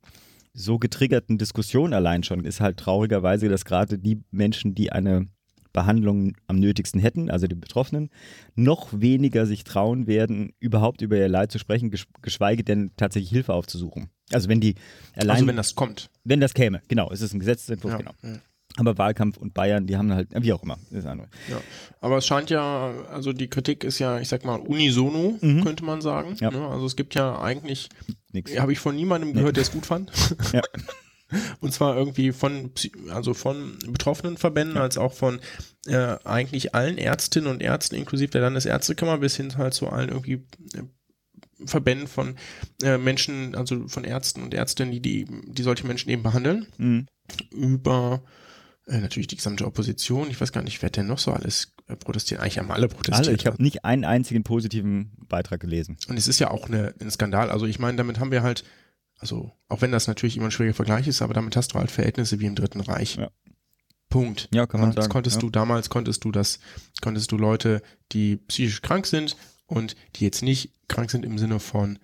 so getriggerten Diskussion allein schon, ist halt traurigerweise, dass gerade die Menschen, die eine Behandlung am nötigsten hätten, also die Betroffenen, noch weniger sich trauen werden, überhaupt über ihr Leid zu sprechen, geschweige denn tatsächlich Hilfe aufzusuchen. Also wenn die allein. Also wenn das kommt. Wenn das käme, genau. Es ist ein Gesetzentwurf, ja, genau. Ja. Aber Wahlkampf und Bayern, die haben halt, wie auch immer, das andere. Ja, aber es scheint ja, also die Kritik ist ja, ich sag mal, unisono, mhm. könnte man sagen. Ja. Ne? Also es gibt ja eigentlich, habe ich von niemandem gehört, nee. der es gut fand. Ja. Und zwar irgendwie von, also von betroffenen Verbänden, ja. als auch von äh, eigentlich allen Ärztinnen und Ärzten, inklusive der Landesärztekammer, bis hin halt zu allen irgendwie äh, Verbänden von äh, Menschen, also von Ärzten und Ärztinnen, die, die, die solche Menschen eben behandeln. Mhm. Über äh, natürlich die gesamte Opposition. Ich weiß gar nicht, wer denn noch so alles äh, protestiert. Eigentlich haben alle protestiert. Alle. Ich habe nicht einen einzigen positiven Beitrag gelesen. Und es ist ja auch eine, ein Skandal. Also ich meine, damit haben wir halt also, auch wenn das natürlich immer ein schwieriger Vergleich ist, aber damit hast du halt Verhältnisse wie im Dritten Reich. Ja. Punkt. Ja, kann man das sagen. konntest ja. du damals konntest du das konntest du Leute, die psychisch krank sind und die jetzt nicht krank sind im Sinne von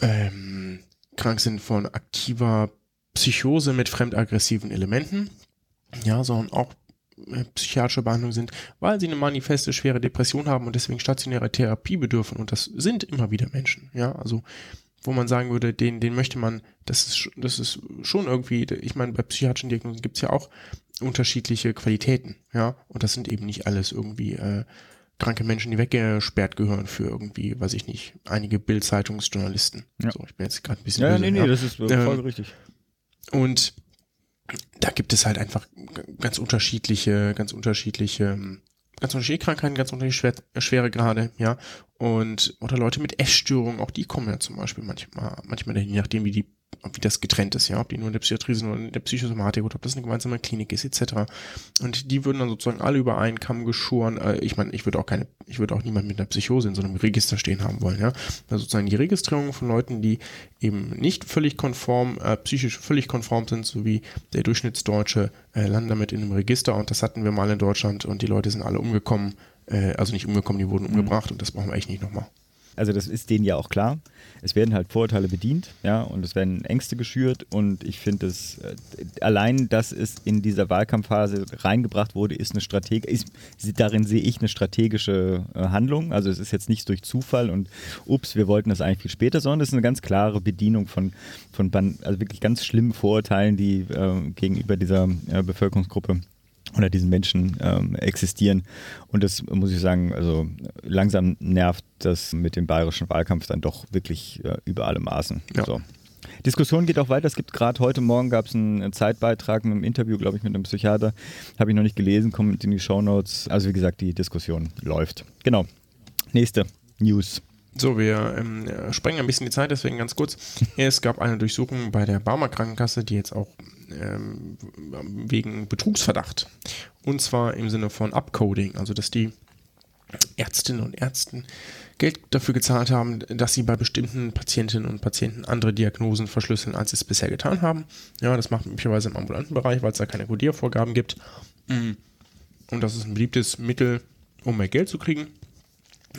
ähm, krank sind von aktiver Psychose mit fremdaggressiven Elementen, ja, sondern auch äh, psychiatrische Behandlung sind, weil sie eine manifeste schwere Depression haben und deswegen stationäre Therapie bedürfen und das sind immer wieder Menschen, ja, also wo man sagen würde, den, den möchte man, das ist, das ist schon irgendwie, ich meine, bei psychiatrischen Diagnosen gibt es ja auch unterschiedliche Qualitäten, ja, und das sind eben nicht alles irgendwie äh, kranke Menschen, die weggesperrt gehören für irgendwie, weiß ich nicht, einige Bild-Zeitungsjournalisten. Ja. So, ich bin jetzt gerade ein bisschen. Ja, böse, nee, nee, ja. das ist voll ähm, richtig. Und da gibt es halt einfach ganz unterschiedliche, ganz unterschiedliche ähm, ganz unterschiedliche Krankheiten, ganz unterschiedliche schwer, schwere Grade, ja. Und, oder Leute mit Essstörungen, auch die kommen ja zum Beispiel manchmal, manchmal je nachdem, wie die wie das getrennt ist, ja, ob die nur in der Psychiatrie sind oder in der Psychosomatik oder ob das eine gemeinsame Klinik ist, etc. Und die würden dann sozusagen alle über einen Kamm geschoren. Äh, ich meine, ich würde auch keine, ich würde auch niemand mit einer Psychose in so einem Register stehen haben wollen, ja. Also sozusagen die Registrierung von Leuten, die eben nicht völlig konform, äh, psychisch völlig konform sind, so wie der Durchschnittsdeutsche, äh, landen damit in einem Register und das hatten wir mal in Deutschland und die Leute sind alle umgekommen äh, also nicht umgekommen, die wurden umgebracht und das brauchen wir echt nicht nochmal. Also das ist denen ja auch klar. Es werden halt Vorurteile bedient, ja, und es werden Ängste geschürt und ich finde es äh, allein, dass es in dieser Wahlkampfphase reingebracht wurde, ist eine Strategie, darin sehe ich eine strategische äh, Handlung. Also es ist jetzt nicht durch Zufall und ups, wir wollten das eigentlich viel später, sondern es ist eine ganz klare Bedienung von, von also wirklich ganz schlimmen Vorurteilen, die äh, gegenüber dieser äh, Bevölkerungsgruppe oder diesen Menschen ähm, existieren. Und das muss ich sagen, also langsam nervt das mit dem bayerischen Wahlkampf dann doch wirklich äh, über alle Maßen. Ja. So. Diskussion geht auch weiter. Es gibt gerade heute Morgen gab es einen Zeitbeitrag mit einem Interview, glaube ich, mit einem Psychiater. Habe ich noch nicht gelesen, kommt in die Show Notes. Also wie gesagt, die Diskussion läuft. Genau. Nächste News. So, wir ähm, sprengen ein bisschen die Zeit, deswegen ganz kurz. Es gab eine Durchsuchung bei der Barmer Krankenkasse, die jetzt auch ähm, wegen Betrugsverdacht. Und zwar im Sinne von Upcoding, also dass die Ärztinnen und Ärzten Geld dafür gezahlt haben, dass sie bei bestimmten Patientinnen und Patienten andere Diagnosen verschlüsseln, als sie es bisher getan haben. Ja, das macht üblicherweise im ambulanten Bereich, weil es da keine Codiervorgaben gibt. Mhm. Und das ist ein beliebtes Mittel, um mehr Geld zu kriegen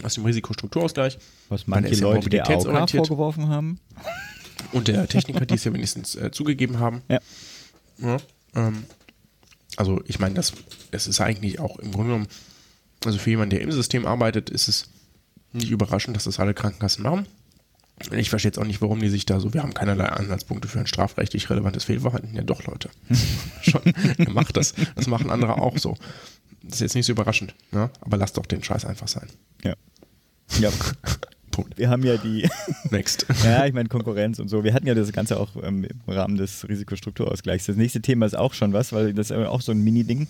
aus dem Risikostrukturausgleich. Was manche Leute der AOK vorgeworfen haben. Und der Techniker, die es ja wenigstens äh, zugegeben haben. Ja. Ja ähm, also ich meine, das, das ist eigentlich auch im Grunde genommen, also für jemanden, der im System arbeitet, ist es nicht überraschend, dass das alle Krankenkassen machen. Ich verstehe jetzt auch nicht, warum die sich da so, wir haben keinerlei Anhaltspunkte für ein strafrechtlich relevantes Fehlverhalten. Ja doch, Leute. Schon, ihr macht das. Das machen andere auch so. Das ist jetzt nicht so überraschend, ne? aber lasst doch den Scheiß einfach sein. Ja. Ja. Punkt. Wir haben ja die. Next. ja, ich meine Konkurrenz und so. Wir hatten ja das Ganze auch ähm, im Rahmen des Risikostrukturausgleichs. Das nächste Thema ist auch schon was, weil das ist auch so ein Mini-Ding.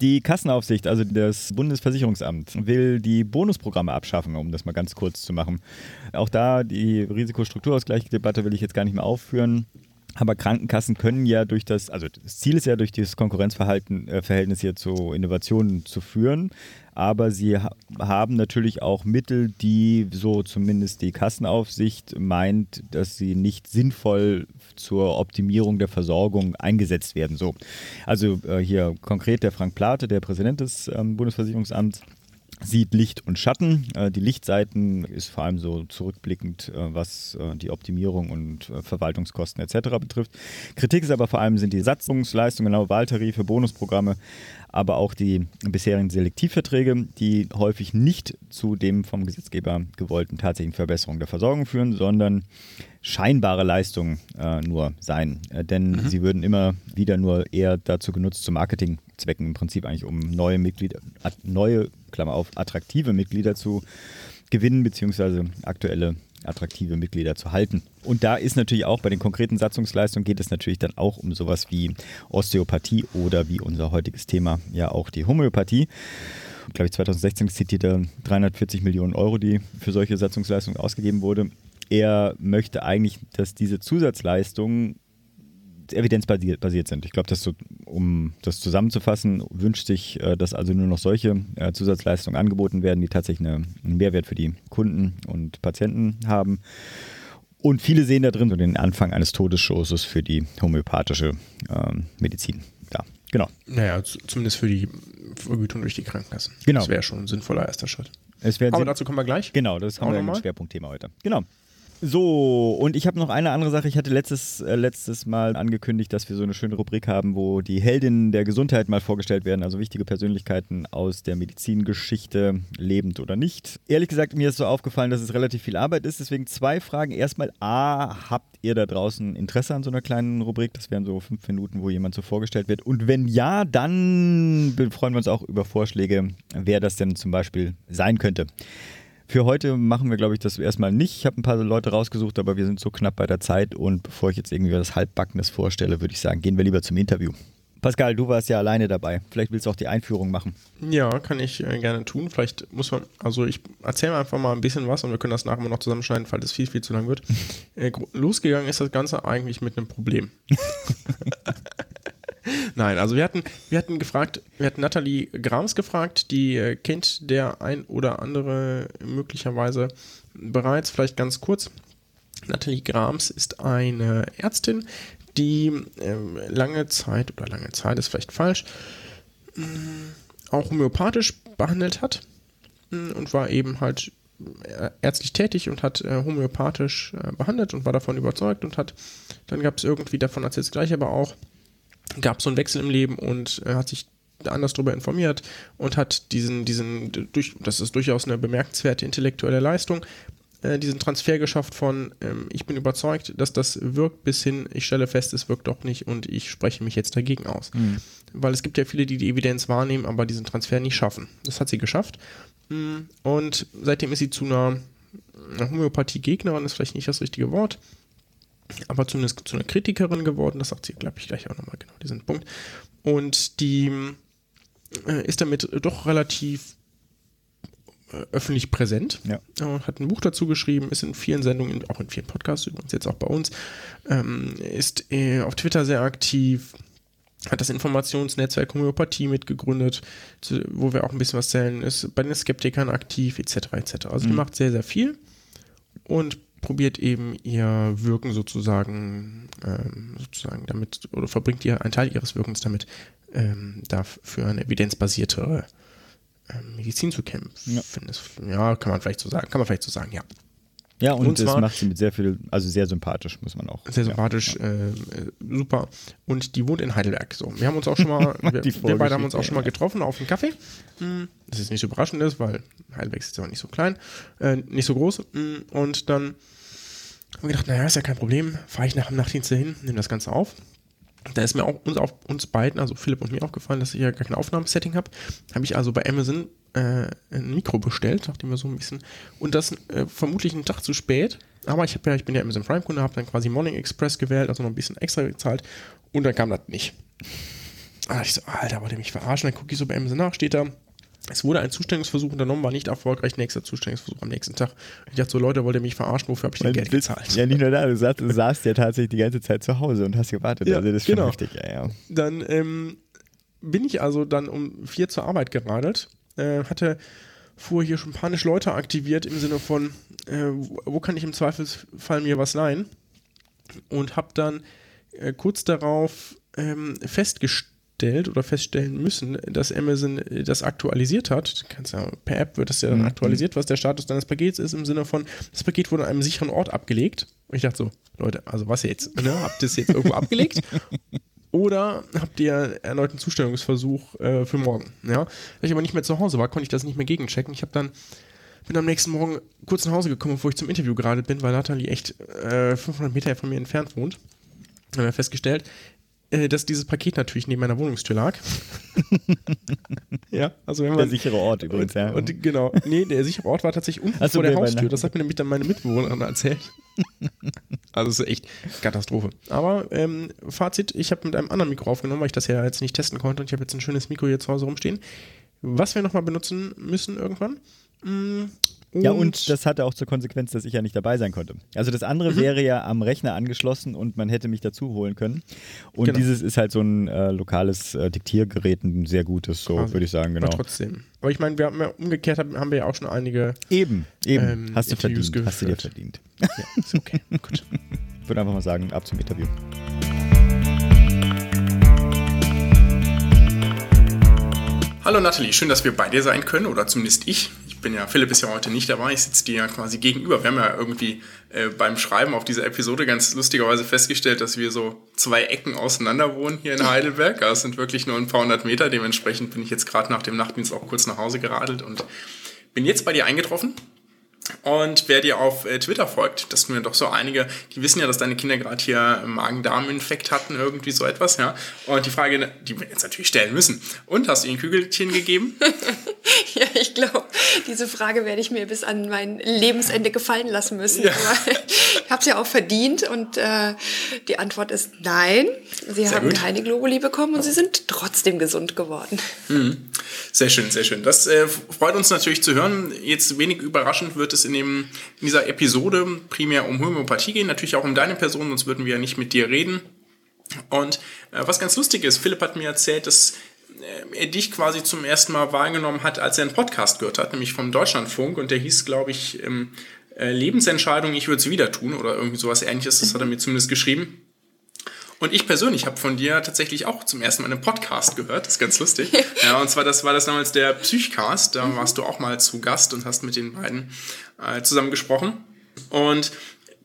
Die Kassenaufsicht, also das Bundesversicherungsamt, will die Bonusprogramme abschaffen, um das mal ganz kurz zu machen. Auch da die Risikostrukturausgleichsdebatte will ich jetzt gar nicht mehr aufführen. Aber Krankenkassen können ja durch das, also das Ziel ist ja durch dieses Konkurrenzverhältnis äh, hier zu Innovationen zu führen, aber sie ha haben natürlich auch Mittel, die so zumindest die Kassenaufsicht meint, dass sie nicht sinnvoll zur Optimierung der Versorgung eingesetzt werden. So, also äh, hier konkret der Frank Plate, der Präsident des ähm, Bundesversicherungsamts sieht Licht und Schatten. Äh, die Lichtseiten ist vor allem so zurückblickend, äh, was äh, die Optimierung und Verwaltungskosten etc. betrifft. Kritik ist aber vor allem sind die Satzungsleistungen, genau Wahltarife, Bonusprogramme, aber auch die bisherigen Selektivverträge, die häufig nicht zu dem vom Gesetzgeber gewollten tatsächlichen Verbesserungen der Versorgung führen, sondern scheinbare Leistungen nur sein. Denn mhm. sie würden immer wieder nur eher dazu genutzt, zu Marketingzwecken im Prinzip eigentlich, um neue Mitglieder, neue, Klammer auf, attraktive Mitglieder zu gewinnen, beziehungsweise aktuelle attraktive Mitglieder zu halten. Und da ist natürlich auch bei den konkreten Satzungsleistungen geht es natürlich dann auch um sowas wie Osteopathie oder wie unser heutiges Thema ja auch die Homöopathie. Glaube ich, 2016 zitierte 340 Millionen Euro, die für solche Satzungsleistungen ausgegeben wurde. Er möchte eigentlich, dass diese Zusatzleistungen evidenzbasiert sind. Ich glaube, dass so, um das zusammenzufassen, wünscht sich, äh, dass also nur noch solche äh, Zusatzleistungen angeboten werden, die tatsächlich eine, einen Mehrwert für die Kunden und Patienten haben. Und viele sehen da drin so den Anfang eines Todesstoßes für die homöopathische ähm, Medizin. Ja, genau. Naja, zumindest für die Vergütung durch die Krankenkassen. Genau. Das wäre schon ein sinnvoller erster Schritt. Aber dazu kommen wir gleich. Genau, das haben wir ein Schwerpunktthema heute. Genau. So, und ich habe noch eine andere Sache. Ich hatte letztes, äh, letztes Mal angekündigt, dass wir so eine schöne Rubrik haben, wo die Heldinnen der Gesundheit mal vorgestellt werden, also wichtige Persönlichkeiten aus der Medizingeschichte, lebend oder nicht. Ehrlich gesagt, mir ist so aufgefallen, dass es relativ viel Arbeit ist. Deswegen zwei Fragen. Erstmal, A, habt ihr da draußen Interesse an so einer kleinen Rubrik? Das wären so fünf Minuten, wo jemand so vorgestellt wird. Und wenn ja, dann freuen wir uns auch über Vorschläge, wer das denn zum Beispiel sein könnte. Für heute machen wir, glaube ich, das erstmal nicht. Ich habe ein paar Leute rausgesucht, aber wir sind so knapp bei der Zeit und bevor ich jetzt irgendwie was Halbbackenes vorstelle, würde ich sagen, gehen wir lieber zum Interview. Pascal, du warst ja alleine dabei. Vielleicht willst du auch die Einführung machen. Ja, kann ich äh, gerne tun. Vielleicht muss man, also ich erzähle einfach mal ein bisschen was und wir können das nachher noch zusammenschneiden, falls es viel, viel zu lang wird. äh, losgegangen ist das Ganze eigentlich mit einem Problem. Nein, also wir hatten, wir hatten gefragt, wir hatten Nathalie Grams gefragt, die äh, kennt der ein oder andere möglicherweise bereits, vielleicht ganz kurz. Nathalie Grams ist eine Ärztin, die äh, lange Zeit, oder lange Zeit ist vielleicht falsch, mm, auch homöopathisch behandelt hat. mh, und war eben halt äh, ärztlich tätig und hat äh, homöopathisch behandelt und war davon überzeugt und hat, dann gab es irgendwie davon erzählt gleich aber auch, gab es so einen Wechsel im Leben und äh, hat sich anders darüber informiert und hat diesen, diesen, durch, das ist durchaus eine bemerkenswerte intellektuelle Leistung, äh, diesen Transfer geschafft von, ähm, ich bin überzeugt, dass das wirkt, bis hin, ich stelle fest, es wirkt doch nicht und ich spreche mich jetzt dagegen aus. Mhm. Weil es gibt ja viele, die die Evidenz wahrnehmen, aber diesen Transfer nicht schaffen. Das hat sie geschafft. Mm, und seitdem ist sie zu einer, einer Homöopathie-Gegnerin, ist vielleicht nicht das richtige Wort, aber zumindest zu einer Kritikerin geworden. Das sagt sie, glaube ich, gleich auch nochmal genau diesen Punkt. Und die äh, ist damit doch relativ äh, öffentlich präsent. Ja. Äh, hat ein Buch dazu geschrieben, ist in vielen Sendungen, auch in vielen Podcasts übrigens, jetzt auch bei uns, ähm, ist äh, auf Twitter sehr aktiv, hat das Informationsnetzwerk Homöopathie mitgegründet, zu, wo wir auch ein bisschen was zählen, ist bei den Skeptikern aktiv, etc. etc. Also mhm. die macht sehr, sehr viel und probiert eben ihr Wirken sozusagen, ähm, sozusagen damit, oder verbringt ihr einen Teil ihres Wirkens damit, ähm, dafür eine evidenzbasiertere ähm, Medizin zu kämpfen. Ja. ja, kann man vielleicht so sagen, kann man vielleicht so sagen, ja. Ja, und, und das macht sie mit sehr viel, also sehr sympathisch, muss man auch. Sehr sympathisch, ja. äh, super. Und die wohnt in Heidelberg. So, wir haben uns auch schon mal, wir, wir, beide haben uns auch schon mal getroffen auf einen Kaffee. Hm, das ist nicht so überraschend ist, weil Heidelberg ist ja auch nicht so klein, äh, nicht so groß. Hm, und dann haben wir gedacht, naja, ist ja kein Problem, fahre ich nach dem Nachtdienst hin, nehme das Ganze auf. Da ist mir auch uns, auf, uns beiden, also Philipp und mir aufgefallen, dass ich ja gar kein Aufnahmesetting habe. Habe ich also bei Amazon äh, ein Mikro bestellt, nachdem wir so ein bisschen. Und das äh, vermutlich einen Tag zu spät. Aber ich, ja, ich bin ja Amazon Prime-Kunde, habe dann quasi Morning Express gewählt, also noch ein bisschen extra gezahlt. Und dann kam das nicht. Da ich so, Alter, wollte mich verarschen. Dann gucke ich so bei Amazon nach, steht da, es wurde ein Zustellungsversuch unternommen, war nicht erfolgreich. Nächster Zustellungsversuch am nächsten Tag. Ich dachte so, Leute, wollt ihr mich verarschen? Wofür habe ich denn Geld gezahlt? Ja, nicht nur da, du, saß, du saßt ja tatsächlich die ganze Zeit zu Hause und hast gewartet. Ja, also das ist genau. heftig, ja, ja. Dann ähm, bin ich also dann um vier zur Arbeit geradelt, äh, hatte fuhr hier schon panisch Leute aktiviert im Sinne von, äh, wo kann ich im Zweifelsfall mir was leihen? Und habe dann äh, kurz darauf ähm, festgestellt, festgestellt oder feststellen müssen, dass Amazon das aktualisiert hat. Kannst ja, per App wird das ja dann mhm. aktualisiert, was der Status deines Pakets ist, im Sinne von, das Paket wurde an einem sicheren Ort abgelegt. Und ich dachte so, Leute, also was jetzt? Ne? Habt ihr es jetzt irgendwo abgelegt? Oder habt ihr erneut einen Zustellungsversuch äh, für morgen? Ja? Da ich aber nicht mehr zu Hause war, konnte ich das nicht mehr gegenchecken. Ich habe dann bin am nächsten Morgen kurz nach Hause gekommen, bevor ich zum Interview gerade bin, weil Nathalie echt äh, 500 Meter von mir entfernt wohnt. Haben wir festgestellt, dass dieses Paket natürlich neben meiner Wohnungstür lag. ja, also wenn man. Der sichere Ort übrigens, ja. Und genau, nee, der sichere Ort war tatsächlich unten also vor der Haustür. Das hat mir nämlich dann meine Mitbewohnerin erzählt. also es ist echt Katastrophe. Aber ähm, Fazit, ich habe mit einem anderen Mikro aufgenommen, weil ich das ja jetzt nicht testen konnte und ich habe jetzt ein schönes Mikro hier zu Hause rumstehen. Was wir nochmal benutzen müssen irgendwann. Mm, und ja, und das hatte auch zur Konsequenz, dass ich ja nicht dabei sein konnte. Also das andere mhm. wäre ja am Rechner angeschlossen und man hätte mich dazu holen können. Und genau. dieses ist halt so ein äh, lokales äh, Diktiergerät, ein sehr gutes, so würde ich sagen, genau. Aber trotzdem. Aber ich meine, wir haben ja umgekehrt haben wir ja auch schon einige. Eben, eben. Ähm, hast du verdient. Geführt. Hast du dir verdient. Ja, ist okay. Gut. Ich würde einfach mal sagen, ab zum Interview. Hallo Nathalie, schön, dass wir bei dir sein können oder zumindest ich bin ja, Philipp ist ja heute nicht dabei, ich sitze dir ja quasi gegenüber. Wir haben ja irgendwie äh, beim Schreiben auf dieser Episode ganz lustigerweise festgestellt, dass wir so zwei Ecken auseinander wohnen hier in Heidelberg. Das sind wirklich nur ein paar hundert Meter. Dementsprechend bin ich jetzt gerade nach dem Nachtdienst auch kurz nach Hause geradelt und bin jetzt bei dir eingetroffen und wer dir auf äh, Twitter folgt, das sind ja doch so einige, die wissen ja, dass deine Kinder gerade hier Magen-Darm-Infekt hatten, irgendwie so etwas, ja. Und die Frage, die wir jetzt natürlich stellen müssen. Und hast du ihnen Kügelchen gegeben? ja, ich glaube, diese Frage werde ich mir bis an mein Lebensende gefallen lassen müssen. Ja. ich habe es ja auch verdient und äh, die Antwort ist nein. Sie sehr haben gut. keine Globuli bekommen und sie sind trotzdem gesund geworden. Mhm. Sehr schön, sehr schön. Das äh, freut uns natürlich zu hören. Jetzt wenig überraschend wird es es in, dem, in dieser Episode primär um Homöopathie gehen, natürlich auch um deine Person, sonst würden wir ja nicht mit dir reden. Und äh, was ganz lustig ist, Philipp hat mir erzählt, dass äh, er dich quasi zum ersten Mal wahrgenommen hat, als er einen Podcast gehört hat, nämlich vom Deutschlandfunk und der hieß, glaube ich, ähm, äh, Lebensentscheidung, ich würde es wieder tun oder irgendwie sowas ähnliches, das hat er mir zumindest geschrieben. Und ich persönlich habe von dir tatsächlich auch zum ersten Mal einen Podcast gehört. Das ist ganz lustig. ja, und zwar das war das damals der Psychcast. Da warst du auch mal zu Gast und hast mit den beiden äh, zusammen gesprochen. Und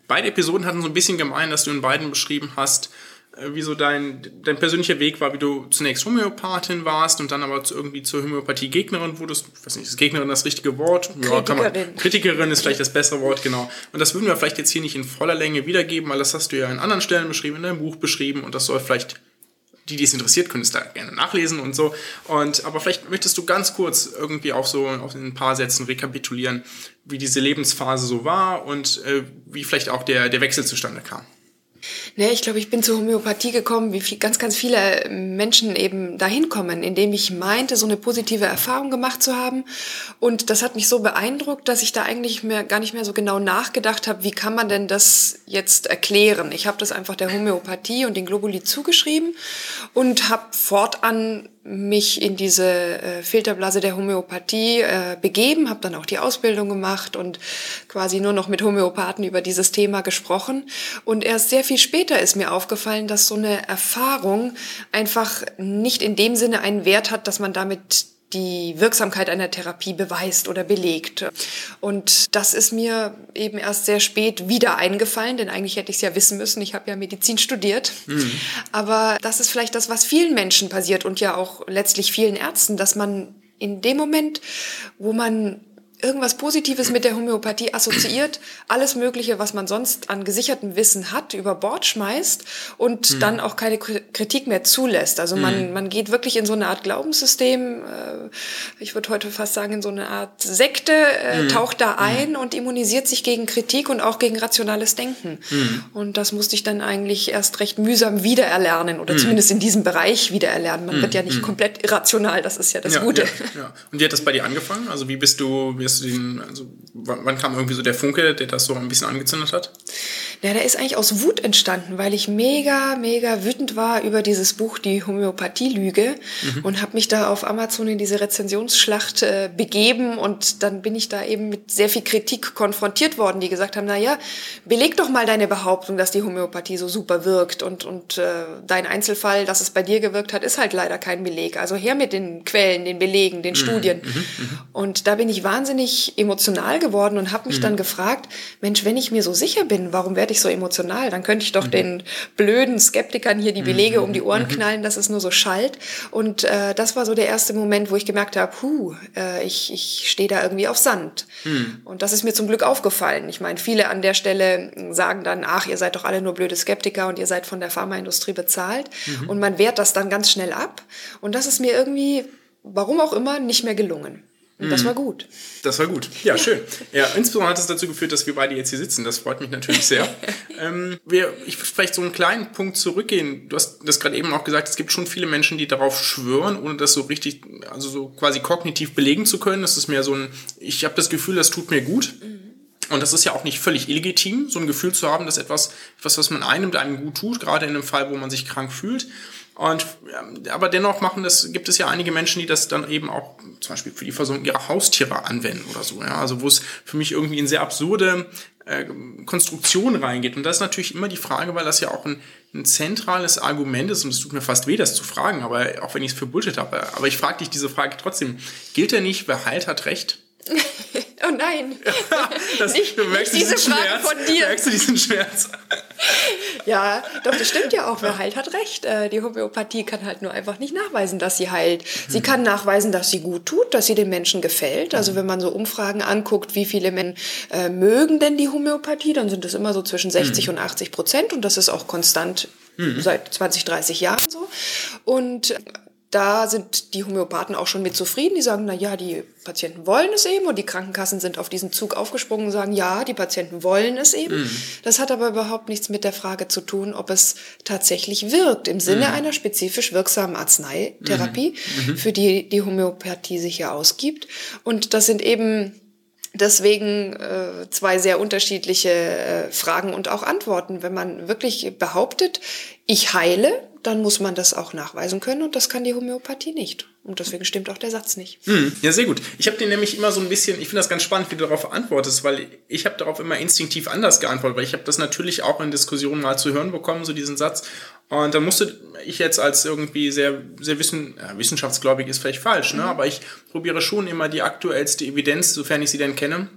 beide Episoden hatten so ein bisschen gemein, dass du in beiden beschrieben hast, wie so dein, dein persönlicher Weg war, wie du zunächst Homöopathin warst und dann aber zu, irgendwie zur Homöopathie-Gegnerin wurdest. Ich weiß nicht, ist Gegnerin das richtige Wort? Ja, Kritikerin. Man, Kritikerin ist vielleicht das bessere Wort, genau. Und das würden wir vielleicht jetzt hier nicht in voller Länge wiedergeben, weil das hast du ja in anderen Stellen beschrieben, in deinem Buch beschrieben und das soll vielleicht die, die es interessiert, können es da gerne nachlesen und so. Und aber vielleicht möchtest du ganz kurz irgendwie auch so auf ein paar Sätzen rekapitulieren, wie diese Lebensphase so war und äh, wie vielleicht auch der, der Wechsel zustande kam. Nee, ich glaube, ich bin zur Homöopathie gekommen, wie viel, ganz, ganz viele Menschen eben dahin kommen, indem ich meinte, so eine positive Erfahrung gemacht zu haben. Und das hat mich so beeindruckt, dass ich da eigentlich mehr, gar nicht mehr so genau nachgedacht habe, wie kann man denn das jetzt erklären. Ich habe das einfach der Homöopathie und den Globuli zugeschrieben und habe fortan mich in diese äh, Filterblase der Homöopathie äh, begeben, habe dann auch die Ausbildung gemacht und quasi nur noch mit Homöopathen über dieses Thema gesprochen. Und erst sehr viel später ist mir aufgefallen, dass so eine Erfahrung einfach nicht in dem Sinne einen Wert hat, dass man damit die Wirksamkeit einer Therapie beweist oder belegt. Und das ist mir eben erst sehr spät wieder eingefallen, denn eigentlich hätte ich es ja wissen müssen. Ich habe ja Medizin studiert. Mhm. Aber das ist vielleicht das, was vielen Menschen passiert und ja auch letztlich vielen Ärzten, dass man in dem Moment, wo man irgendwas Positives mit der Homöopathie assoziiert, alles Mögliche, was man sonst an gesichertem Wissen hat, über Bord schmeißt und hm. dann auch keine Kritik mehr zulässt. Also man, hm. man geht wirklich in so eine Art Glaubenssystem, äh, ich würde heute fast sagen, in so eine Art Sekte, äh, hm. taucht da hm. ein und immunisiert sich gegen Kritik und auch gegen rationales Denken. Hm. Und das musste ich dann eigentlich erst recht mühsam wiedererlernen oder hm. zumindest in diesem Bereich wiedererlernen. Man wird ja nicht komplett irrational, das ist ja das ja, Gute. Ja, ja. Und wie hat das bei dir angefangen? Also wie bist du, wie hast du den, also wann kam irgendwie so der Funke, der das so ein bisschen angezündet hat? Ja, der ist eigentlich aus Wut entstanden, weil ich mega, mega wütend war über dieses Buch Die Homöopathie-Lüge mhm. und habe mich da auf Amazon in diese Rezensionsschlacht äh, begeben und dann bin ich da eben mit sehr viel Kritik konfrontiert worden, die gesagt haben, na ja, beleg doch mal deine Behauptung, dass die Homöopathie so super wirkt und, und äh, dein Einzelfall, dass es bei dir gewirkt hat, ist halt leider kein Beleg. Also her mit den Quellen, den Belegen, den mhm. Studien. Mhm. mhm. Und da bin ich wahnsinnig emotional geworden und habe mich mhm. dann gefragt, Mensch, wenn ich mir so sicher bin, warum werde ich so emotional? Dann könnte ich doch mhm. den blöden Skeptikern hier die Belege um die Ohren mhm. knallen, dass es nur so schallt. Und äh, das war so der erste Moment, wo ich gemerkt habe, puh, äh, ich, ich stehe da irgendwie auf Sand. Mhm. Und das ist mir zum Glück aufgefallen. Ich meine, viele an der Stelle sagen dann, ach, ihr seid doch alle nur blöde Skeptiker und ihr seid von der Pharmaindustrie bezahlt. Mhm. Und man wehrt das dann ganz schnell ab. Und das ist mir irgendwie, warum auch immer, nicht mehr gelungen. Und das mhm. war gut. Das war gut. Ja, schön. Ja, insbesondere hat es dazu geführt, dass wir beide jetzt hier sitzen. Das freut mich natürlich sehr. ähm, wir, ich würde vielleicht so einen kleinen Punkt zurückgehen. Du hast das gerade eben auch gesagt, es gibt schon viele Menschen, die darauf schwören, ohne das so richtig, also so quasi kognitiv belegen zu können. Das ist mehr so ein, ich habe das Gefühl, das tut mir gut. Mhm. Und das ist ja auch nicht völlig illegitim, so ein Gefühl zu haben, dass etwas, etwas, was man einem, einem gut tut, gerade in einem Fall, wo man sich krank fühlt, und, aber dennoch machen das, gibt es ja einige Menschen, die das dann eben auch zum Beispiel für die Versorgung ihrer Haustiere anwenden oder so. Ja? Also wo es für mich irgendwie in sehr absurde äh, Konstruktion reingeht. Und das ist natürlich immer die Frage, weil das ja auch ein, ein zentrales Argument ist, und es tut mir fast weh, das zu fragen, aber auch wenn ich es für Bullshit habe. Aber ich frage dich diese Frage trotzdem. Gilt er nicht, wer heilt, hat Recht? oh nein. das, nicht, du merkst nicht diese Frage Schmerz. von dir. Merkst du diesen Schmerz? ja, doch, das stimmt ja auch. Wer heilt, hat recht. Äh, die Homöopathie kann halt nur einfach nicht nachweisen, dass sie heilt. Sie kann nachweisen, dass sie gut tut, dass sie den Menschen gefällt. Also wenn man so Umfragen anguckt, wie viele Menschen äh, mögen denn die Homöopathie, dann sind es immer so zwischen 60 mhm. und 80 Prozent. Und das ist auch konstant seit 20, 30 Jahren so. Und da sind die Homöopathen auch schon mit zufrieden. Die sagen, na ja, die Patienten wollen es eben und die Krankenkassen sind auf diesen Zug aufgesprungen und sagen, ja, die Patienten wollen es eben. Mhm. Das hat aber überhaupt nichts mit der Frage zu tun, ob es tatsächlich wirkt im Sinne mhm. einer spezifisch wirksamen Arzneitherapie, mhm. mhm. für die die Homöopathie sich ja ausgibt. Und das sind eben Deswegen äh, zwei sehr unterschiedliche äh, Fragen und auch Antworten. Wenn man wirklich behauptet, ich heile, dann muss man das auch nachweisen können und das kann die Homöopathie nicht. Und deswegen stimmt auch der Satz nicht. Hm, ja, sehr gut. Ich habe dir nämlich immer so ein bisschen, ich finde das ganz spannend, wie du darauf antwortest, weil ich habe darauf immer instinktiv anders geantwortet, weil ich habe das natürlich auch in Diskussionen mal zu hören bekommen, so diesen Satz. Und dann musste ich jetzt als irgendwie sehr, sehr wissen, ja, wissenschaftsgläubig ist vielleicht falsch, ne? aber ich probiere schon immer die aktuellste Evidenz, sofern ich sie denn kenne,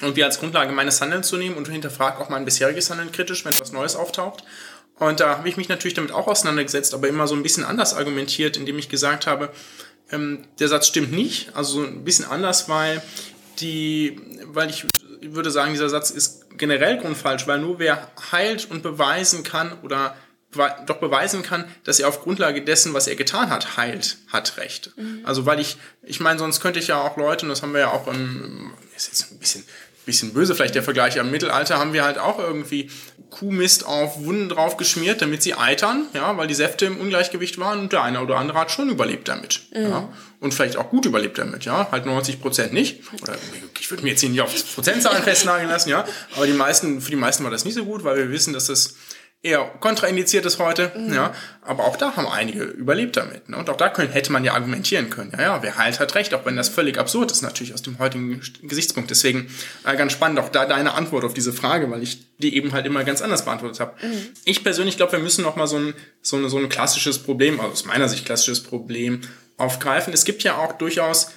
irgendwie als Grundlage meines Handelns zu nehmen und hinterfrage auch mein bisheriges Handeln kritisch, wenn etwas Neues auftaucht. Und da habe ich mich natürlich damit auch auseinandergesetzt, aber immer so ein bisschen anders argumentiert, indem ich gesagt habe, ähm, der Satz stimmt nicht, also so ein bisschen anders, weil die, weil ich würde sagen, dieser Satz ist generell grundfalsch, weil nur wer heilt und beweisen kann oder doch beweisen kann, dass er auf Grundlage dessen, was er getan hat, heilt, hat Recht. Mhm. Also weil ich, ich meine, sonst könnte ich ja auch Leute, und das haben wir ja auch im, ist jetzt ein bisschen, bisschen böse vielleicht der Vergleich, im Mittelalter haben wir halt auch irgendwie Kuhmist auf Wunden drauf geschmiert, damit sie eitern, ja, weil die Säfte im Ungleichgewicht waren und der eine oder andere hat schon überlebt damit. Mhm. Ja, und vielleicht auch gut überlebt damit, ja, halt 90 Prozent nicht. Oder ich würde mir jetzt hier nicht auf Prozentzahlen festnageln lassen, ja, aber die meisten, für die meisten war das nicht so gut, weil wir wissen, dass das eher kontraindiziert ist heute, mhm. ja, aber auch da haben einige überlebt damit, ne? und auch da können, hätte man ja argumentieren können, ja, ja, wer heilt, hat recht, auch wenn das völlig absurd ist, natürlich aus dem heutigen Gesichtspunkt, deswegen äh, ganz spannend auch da deine Antwort auf diese Frage, weil ich die eben halt immer ganz anders beantwortet habe. Mhm. Ich persönlich glaube, wir müssen noch mal so ein, so, ein, so ein klassisches Problem, also aus meiner Sicht klassisches Problem aufgreifen. Es gibt ja auch durchaus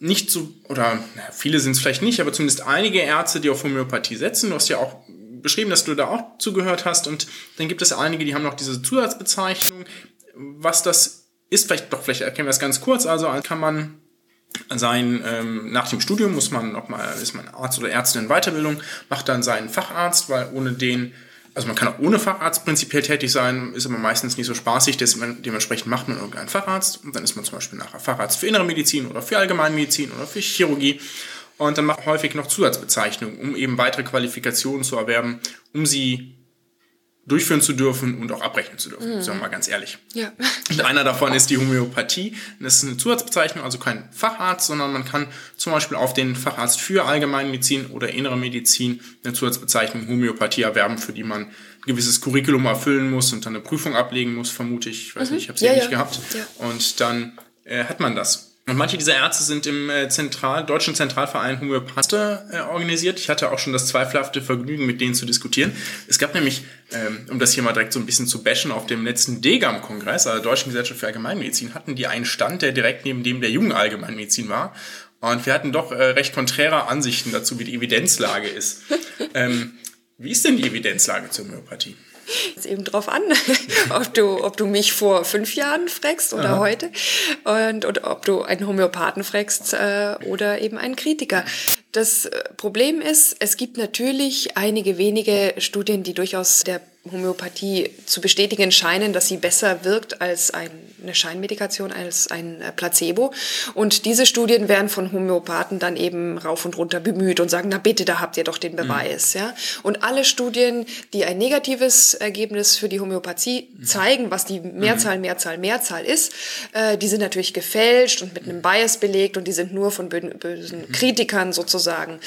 nicht so, oder na, viele sind es vielleicht nicht, aber zumindest einige Ärzte, die auf Homöopathie setzen. Du hast ja auch beschrieben, dass du da auch zugehört hast. Und dann gibt es einige, die haben noch diese Zusatzbezeichnung. Was das ist, vielleicht doch, vielleicht erkennen wir es ganz kurz. Also kann man sein, ähm, nach dem Studium muss man nochmal, ist man Arzt oder Ärztin in Weiterbildung, macht dann seinen Facharzt, weil ohne den, also man kann auch ohne Facharzt prinzipiell tätig sein, ist aber meistens nicht so spaßig, dementsprechend macht man irgendeinen Facharzt und dann ist man zum Beispiel nachher Facharzt für Innere Medizin oder für Allgemeinmedizin oder für Chirurgie und dann macht häufig noch Zusatzbezeichnungen, um eben weitere Qualifikationen zu erwerben, um sie durchführen zu dürfen und auch abrechnen zu dürfen, mhm. sagen wir mal ganz ehrlich. Ja. Und einer davon ist die Homöopathie. Das ist eine Zusatzbezeichnung, also kein Facharzt, sondern man kann zum Beispiel auf den Facharzt für Allgemeinmedizin oder Innere Medizin eine Zusatzbezeichnung Homöopathie erwerben, für die man ein gewisses Curriculum erfüllen muss und dann eine Prüfung ablegen muss, vermutlich. Ich weiß mhm. nicht, ich habe sie ja, ja nicht gehabt. Ja. Und dann äh, hat man das. Und manche dieser Ärzte sind im äh, Zentral, Deutschen Zentralverein Homöopathie äh, organisiert. Ich hatte auch schon das zweifelhafte Vergnügen, mit denen zu diskutieren. Es gab nämlich, ähm, um das hier mal direkt so ein bisschen zu bashen, auf dem letzten DGAM-Kongress, also der Deutschen Gesellschaft für Allgemeinmedizin, hatten die einen Stand, der direkt neben dem der jungen Allgemeinmedizin war. Und wir hatten doch äh, recht konträre Ansichten dazu, wie die Evidenzlage ist. ähm, wie ist denn die Evidenzlage zur Homöopathie? Es eben drauf an, ob du, ob du mich vor fünf Jahren fragst oder Aha. heute und, und ob du einen Homöopathen fragst äh, oder eben einen Kritiker. Das äh, Problem ist, es gibt natürlich einige wenige Studien, die durchaus der Homöopathie zu bestätigen scheinen, dass sie besser wirkt als eine Scheinmedikation, als ein äh, Placebo. Und diese Studien werden von Homöopathen dann eben rauf und runter bemüht und sagen, na bitte, da habt ihr doch den mhm. Beweis. Mhm. Ja? Und alle Studien, die ein negatives Ergebnis für die Homöopathie mhm. zeigen, was die Mehrzahl, Mehrzahl, Mehrzahl ist, äh, die sind natürlich gefälscht und mit einem Bias belegt und die sind nur von bösen mhm. Kritikern sozusagen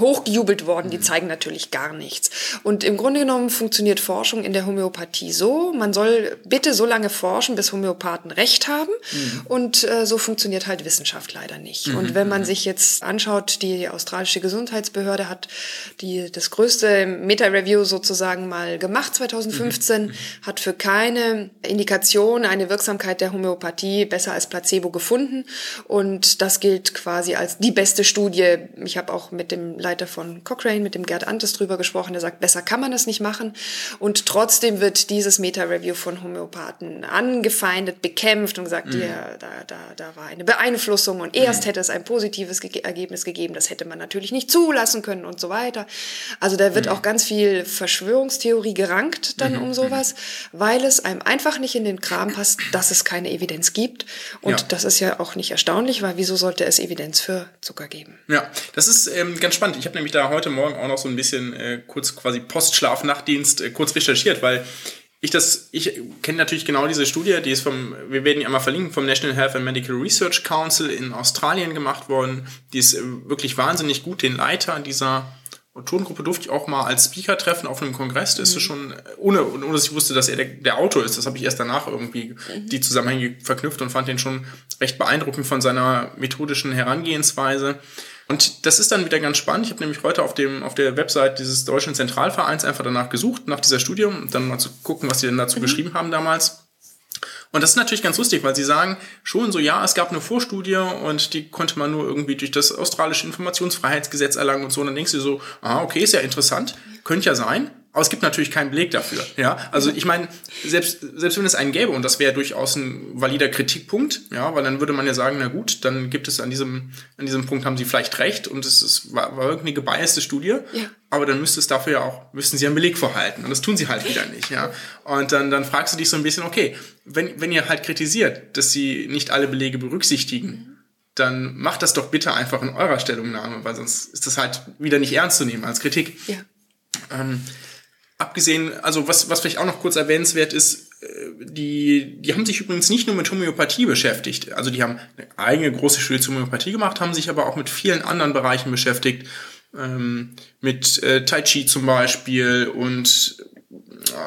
hochgejubelt worden. Die zeigen natürlich gar nichts. Und im Grunde genommen funktioniert Forschung Forschung in der Homöopathie so, man soll bitte so lange forschen, bis Homöopathen Recht haben. Mhm. Und äh, so funktioniert halt Wissenschaft leider nicht. Mhm. Und wenn man sich jetzt anschaut, die australische Gesundheitsbehörde hat die, das größte Meta-Review sozusagen mal gemacht 2015, mhm. hat für keine Indikation eine Wirksamkeit der Homöopathie besser als Placebo gefunden. Und das gilt quasi als die beste Studie. Ich habe auch mit dem Leiter von Cochrane, mit dem Gerd Antes drüber gesprochen, der sagt, besser kann man das nicht machen. Und und trotzdem wird dieses Meta-Review von Homöopathen angefeindet, bekämpft und gesagt, mhm. ja, da, da, da war eine Beeinflussung und erst mhm. hätte es ein positives Ge Ergebnis gegeben, das hätte man natürlich nicht zulassen können und so weiter. Also da wird mhm. auch ganz viel Verschwörungstheorie gerankt dann mhm. um sowas, weil es einem einfach nicht in den Kram passt, dass es keine Evidenz gibt. Und ja. das ist ja auch nicht erstaunlich, weil wieso sollte es Evidenz für Zucker geben? Ja, das ist ähm, ganz spannend. Ich habe nämlich da heute Morgen auch noch so ein bisschen äh, kurz quasi Postschlaf, Nachtdienst, äh, kurz recherchiert, weil ich das, ich kenne natürlich genau diese Studie, die ist vom, wir werden die einmal verlinken, vom National Health and Medical Research Council in Australien gemacht worden. Die ist äh, wirklich wahnsinnig gut. Den Leiter dieser Autorengruppe durfte ich auch mal als Speaker treffen auf einem Kongress. Das mhm. ist schon, ohne, ohne dass ich wusste, dass er der, der Autor ist. Das habe ich erst danach irgendwie mhm. die Zusammenhänge verknüpft und fand den schon recht beeindruckend von seiner methodischen Herangehensweise. Und das ist dann wieder ganz spannend. Ich habe nämlich heute auf, dem, auf der Website dieses Deutschen Zentralvereins einfach danach gesucht, nach dieser Studie, um dann mal zu gucken, was sie denn dazu mhm. geschrieben haben damals. Und das ist natürlich ganz lustig, weil sie sagen schon so, ja, es gab eine Vorstudie und die konnte man nur irgendwie durch das australische Informationsfreiheitsgesetz erlangen und so. Und dann denkst du so, ah, okay, ist ja interessant, könnte ja sein. Aber es gibt natürlich keinen Beleg dafür. Ja, also ich meine, selbst, selbst wenn es einen gäbe, und das wäre durchaus ein valider Kritikpunkt, ja, weil dann würde man ja sagen, na gut, dann gibt es an diesem, an diesem Punkt haben sie vielleicht recht und es ist, war, war irgendeine gebiaste Studie. Ja. Aber dann müsste es dafür ja auch, müssten sie einen Beleg vorhalten. Und das tun sie halt wieder nicht, ja. Und dann, dann fragst du dich so ein bisschen, okay, wenn, wenn ihr halt kritisiert, dass sie nicht alle Belege berücksichtigen, dann macht das doch bitte einfach in eurer Stellungnahme, weil sonst ist das halt wieder nicht ernst zu nehmen als Kritik. Ja. Ähm, abgesehen, also was, was vielleicht auch noch kurz erwähnenswert ist, äh, die, die haben sich übrigens nicht nur mit Homöopathie beschäftigt. Also die haben eine eigene große Studie zur Homöopathie gemacht, haben sich aber auch mit vielen anderen Bereichen beschäftigt. Ähm, mit äh, Tai Chi zum Beispiel und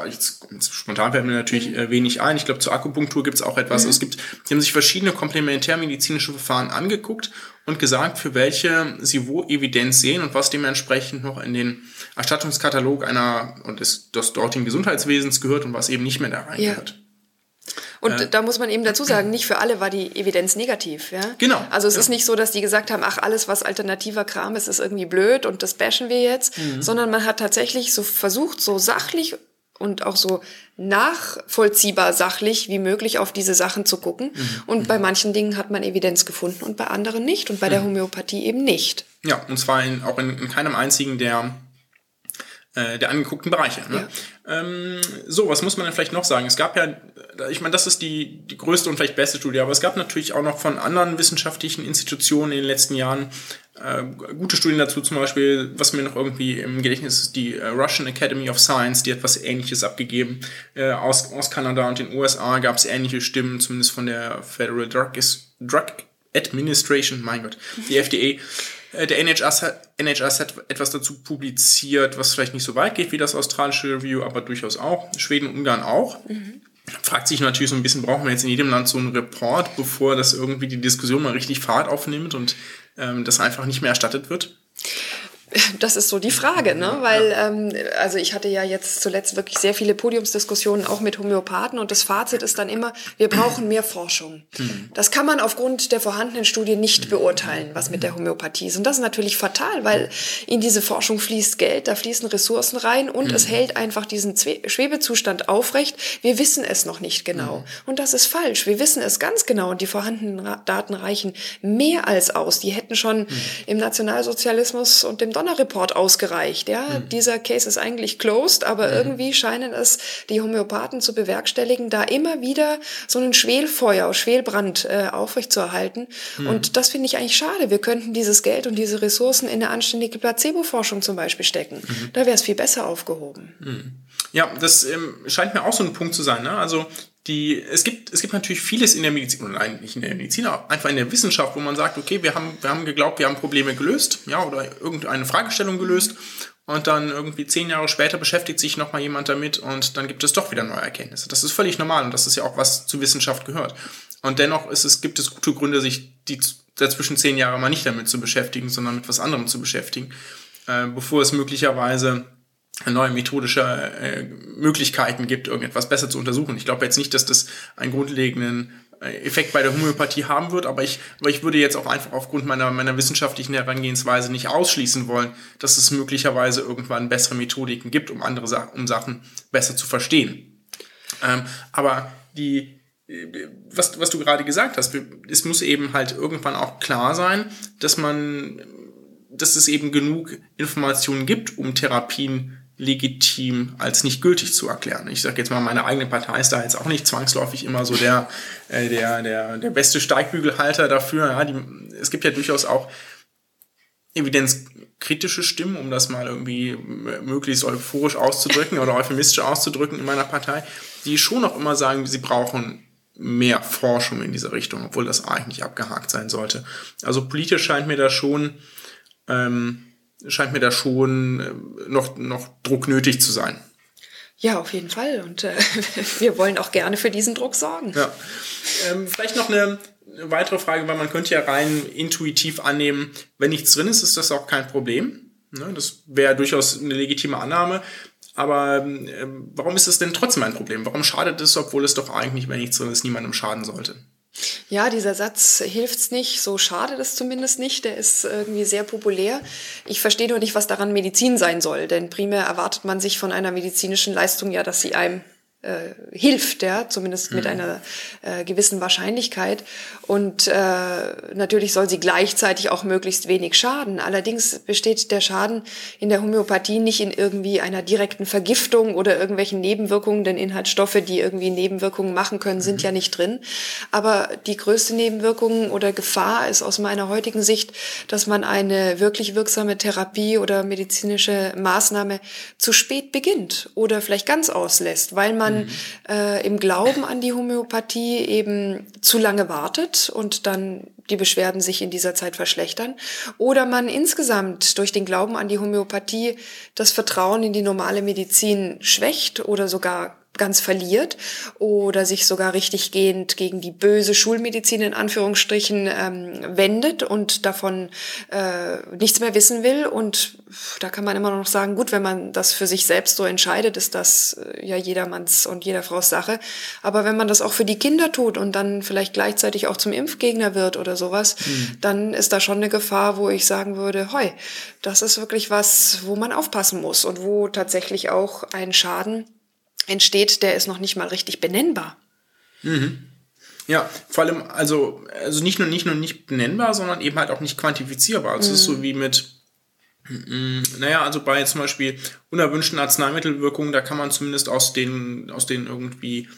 jetzt, spontan fällt mir natürlich äh, wenig ein. Ich glaube, zur Akupunktur gibt es auch etwas. Mhm. Es gibt, die haben sich verschiedene komplementärmedizinische Verfahren angeguckt und gesagt, für welche sie wo Evidenz sehen und was dementsprechend noch in den Erstattungskatalog einer und des, des dortigen Gesundheitswesens gehört und was eben nicht mehr da reingehört. Ja. Und äh, da muss man eben dazu sagen, nicht für alle war die Evidenz negativ. Ja? Genau. Also es genau. ist nicht so, dass die gesagt haben, ach, alles, was alternativer Kram ist, ist irgendwie blöd und das bashen wir jetzt, mhm. sondern man hat tatsächlich so versucht, so sachlich und auch so nachvollziehbar sachlich wie möglich auf diese Sachen zu gucken. Mhm. Und bei manchen Dingen hat man Evidenz gefunden und bei anderen nicht und bei mhm. der Homöopathie eben nicht. Ja, und zwar in, auch in, in keinem einzigen der äh, der angeguckten Bereiche. Ne? Ja. Ähm, so, was muss man denn vielleicht noch sagen? Es gab ja, ich meine, das ist die, die größte und vielleicht beste Studie, aber es gab natürlich auch noch von anderen wissenschaftlichen Institutionen in den letzten Jahren äh, gute Studien dazu, zum Beispiel, was mir noch irgendwie im Gedächtnis ist, die äh, Russian Academy of Science, die hat was Ähnliches abgegeben. Äh, aus, aus Kanada und den USA gab es ähnliche Stimmen, zumindest von der Federal Drug, Drug Administration, mein Gott, die FDA. Äh, der NHS hat, NHS hat etwas dazu publiziert, was vielleicht nicht so weit geht wie das australische Review, aber durchaus auch. Schweden und Ungarn auch. Mhm. Fragt sich natürlich so ein bisschen, brauchen wir jetzt in jedem Land so einen Report, bevor das irgendwie die Diskussion mal richtig Fahrt aufnimmt und ähm, das einfach nicht mehr erstattet wird? Das ist so die Frage, ne? Weil, ähm, also ich hatte ja jetzt zuletzt wirklich sehr viele Podiumsdiskussionen auch mit Homöopathen und das Fazit ist dann immer, wir brauchen mehr Forschung. Hm. Das kann man aufgrund der vorhandenen Studie nicht beurteilen, was mit der Homöopathie ist. Und das ist natürlich fatal, weil in diese Forschung fließt Geld, da fließen Ressourcen rein und es hm. hält einfach diesen Schwebezustand aufrecht. Wir wissen es noch nicht genau. Und das ist falsch. Wir wissen es ganz genau und die vorhandenen Daten reichen mehr als aus. Die hätten schon im Nationalsozialismus und dem Donner Donner-Report ausgereicht. Ja, mhm. dieser Case ist eigentlich closed, aber mhm. irgendwie scheinen es die Homöopathen zu bewerkstelligen, da immer wieder so einen Schwelfeuer, Schwelbrand äh, aufrechtzuerhalten. Mhm. Und das finde ich eigentlich schade. Wir könnten dieses Geld und diese Ressourcen in eine anständige Placebo-Forschung zum Beispiel stecken. Mhm. Da wäre es viel besser aufgehoben. Mhm. Ja, das ähm, scheint mir auch so ein Punkt zu sein. Ne? Also die, es gibt, es gibt natürlich vieles in der Medizin, oder nein, nicht in der Medizin, aber einfach in der Wissenschaft, wo man sagt, okay, wir haben, wir haben geglaubt, wir haben Probleme gelöst, ja, oder irgendeine Fragestellung gelöst. Und dann irgendwie zehn Jahre später beschäftigt sich nochmal jemand damit und dann gibt es doch wieder neue Erkenntnisse. Das ist völlig normal und das ist ja auch was zu Wissenschaft gehört. Und dennoch ist es, gibt es gute Gründe, sich die dazwischen zehn Jahre mal nicht damit zu beschäftigen, sondern mit was anderem zu beschäftigen, äh, bevor es möglicherweise neue methodische äh, Möglichkeiten gibt, irgendetwas besser zu untersuchen. Ich glaube jetzt nicht, dass das einen grundlegenden äh, Effekt bei der Homöopathie haben wird, aber ich, aber ich würde jetzt auch einfach aufgrund meiner, meiner wissenschaftlichen Herangehensweise nicht ausschließen wollen, dass es möglicherweise irgendwann bessere Methodiken gibt, um andere Sa um Sachen besser zu verstehen. Ähm, aber die, was, was du gerade gesagt hast, es muss eben halt irgendwann auch klar sein, dass man, dass es eben genug Informationen gibt, um Therapien legitim als nicht gültig zu erklären. Ich sage jetzt mal, meine eigene Partei ist da jetzt auch nicht zwangsläufig immer so der, äh, der, der, der beste Steigbügelhalter dafür. Ja, die, es gibt ja durchaus auch evidenzkritische Stimmen, um das mal irgendwie möglichst euphorisch auszudrücken oder euphemistisch auszudrücken in meiner Partei, die schon auch immer sagen, sie brauchen mehr Forschung in dieser Richtung, obwohl das eigentlich abgehakt sein sollte. Also politisch scheint mir da schon ähm, scheint mir da schon äh, noch, noch Druck nötig zu sein. Ja, auf jeden Fall. Und äh, wir wollen auch gerne für diesen Druck sorgen. Ja. Ähm, vielleicht noch eine, eine weitere Frage, weil man könnte ja rein intuitiv annehmen, wenn nichts drin ist, ist das auch kein Problem. Ne? Das wäre durchaus eine legitime Annahme. Aber ähm, warum ist es denn trotzdem ein Problem? Warum schadet es, obwohl es doch eigentlich, wenn nichts drin ist, niemandem schaden sollte? Ja, dieser Satz hilft's nicht, so schade das zumindest nicht, der ist irgendwie sehr populär. Ich verstehe nur nicht, was daran Medizin sein soll, denn primär erwartet man sich von einer medizinischen Leistung ja, dass sie einem äh, hilft, ja, zumindest mit mhm. einer äh, gewissen Wahrscheinlichkeit. Und äh, natürlich soll sie gleichzeitig auch möglichst wenig schaden. Allerdings besteht der Schaden in der Homöopathie nicht in irgendwie einer direkten Vergiftung oder irgendwelchen Nebenwirkungen, denn Inhaltsstoffe, die irgendwie Nebenwirkungen machen können, sind mhm. ja nicht drin. Aber die größte Nebenwirkung oder Gefahr ist aus meiner heutigen Sicht, dass man eine wirklich wirksame Therapie oder medizinische Maßnahme zu spät beginnt oder vielleicht ganz auslässt, weil man mhm. äh, im Glauben an die Homöopathie eben zu lange wartet und dann die Beschwerden sich in dieser Zeit verschlechtern. Oder man insgesamt durch den Glauben an die Homöopathie das Vertrauen in die normale Medizin schwächt oder sogar ganz verliert oder sich sogar richtiggehend gegen die böse Schulmedizin in Anführungsstrichen ähm, wendet und davon äh, nichts mehr wissen will. Und da kann man immer noch sagen, gut, wenn man das für sich selbst so entscheidet, ist das äh, ja jedermanns und jeder Frau's Sache. Aber wenn man das auch für die Kinder tut und dann vielleicht gleichzeitig auch zum Impfgegner wird oder sowas, mhm. dann ist da schon eine Gefahr, wo ich sagen würde, hoi, das ist wirklich was, wo man aufpassen muss und wo tatsächlich auch ein Schaden entsteht, der ist noch nicht mal richtig benennbar. Mhm. Ja, vor allem, also, also nicht nur nicht nur nicht benennbar, sondern eben halt auch nicht quantifizierbar. Also mhm. es ist so mhm. wie mit, mm, naja, also bei zum Beispiel unerwünschten Arzneimittelwirkungen, da kann man zumindest aus den, aus den irgendwie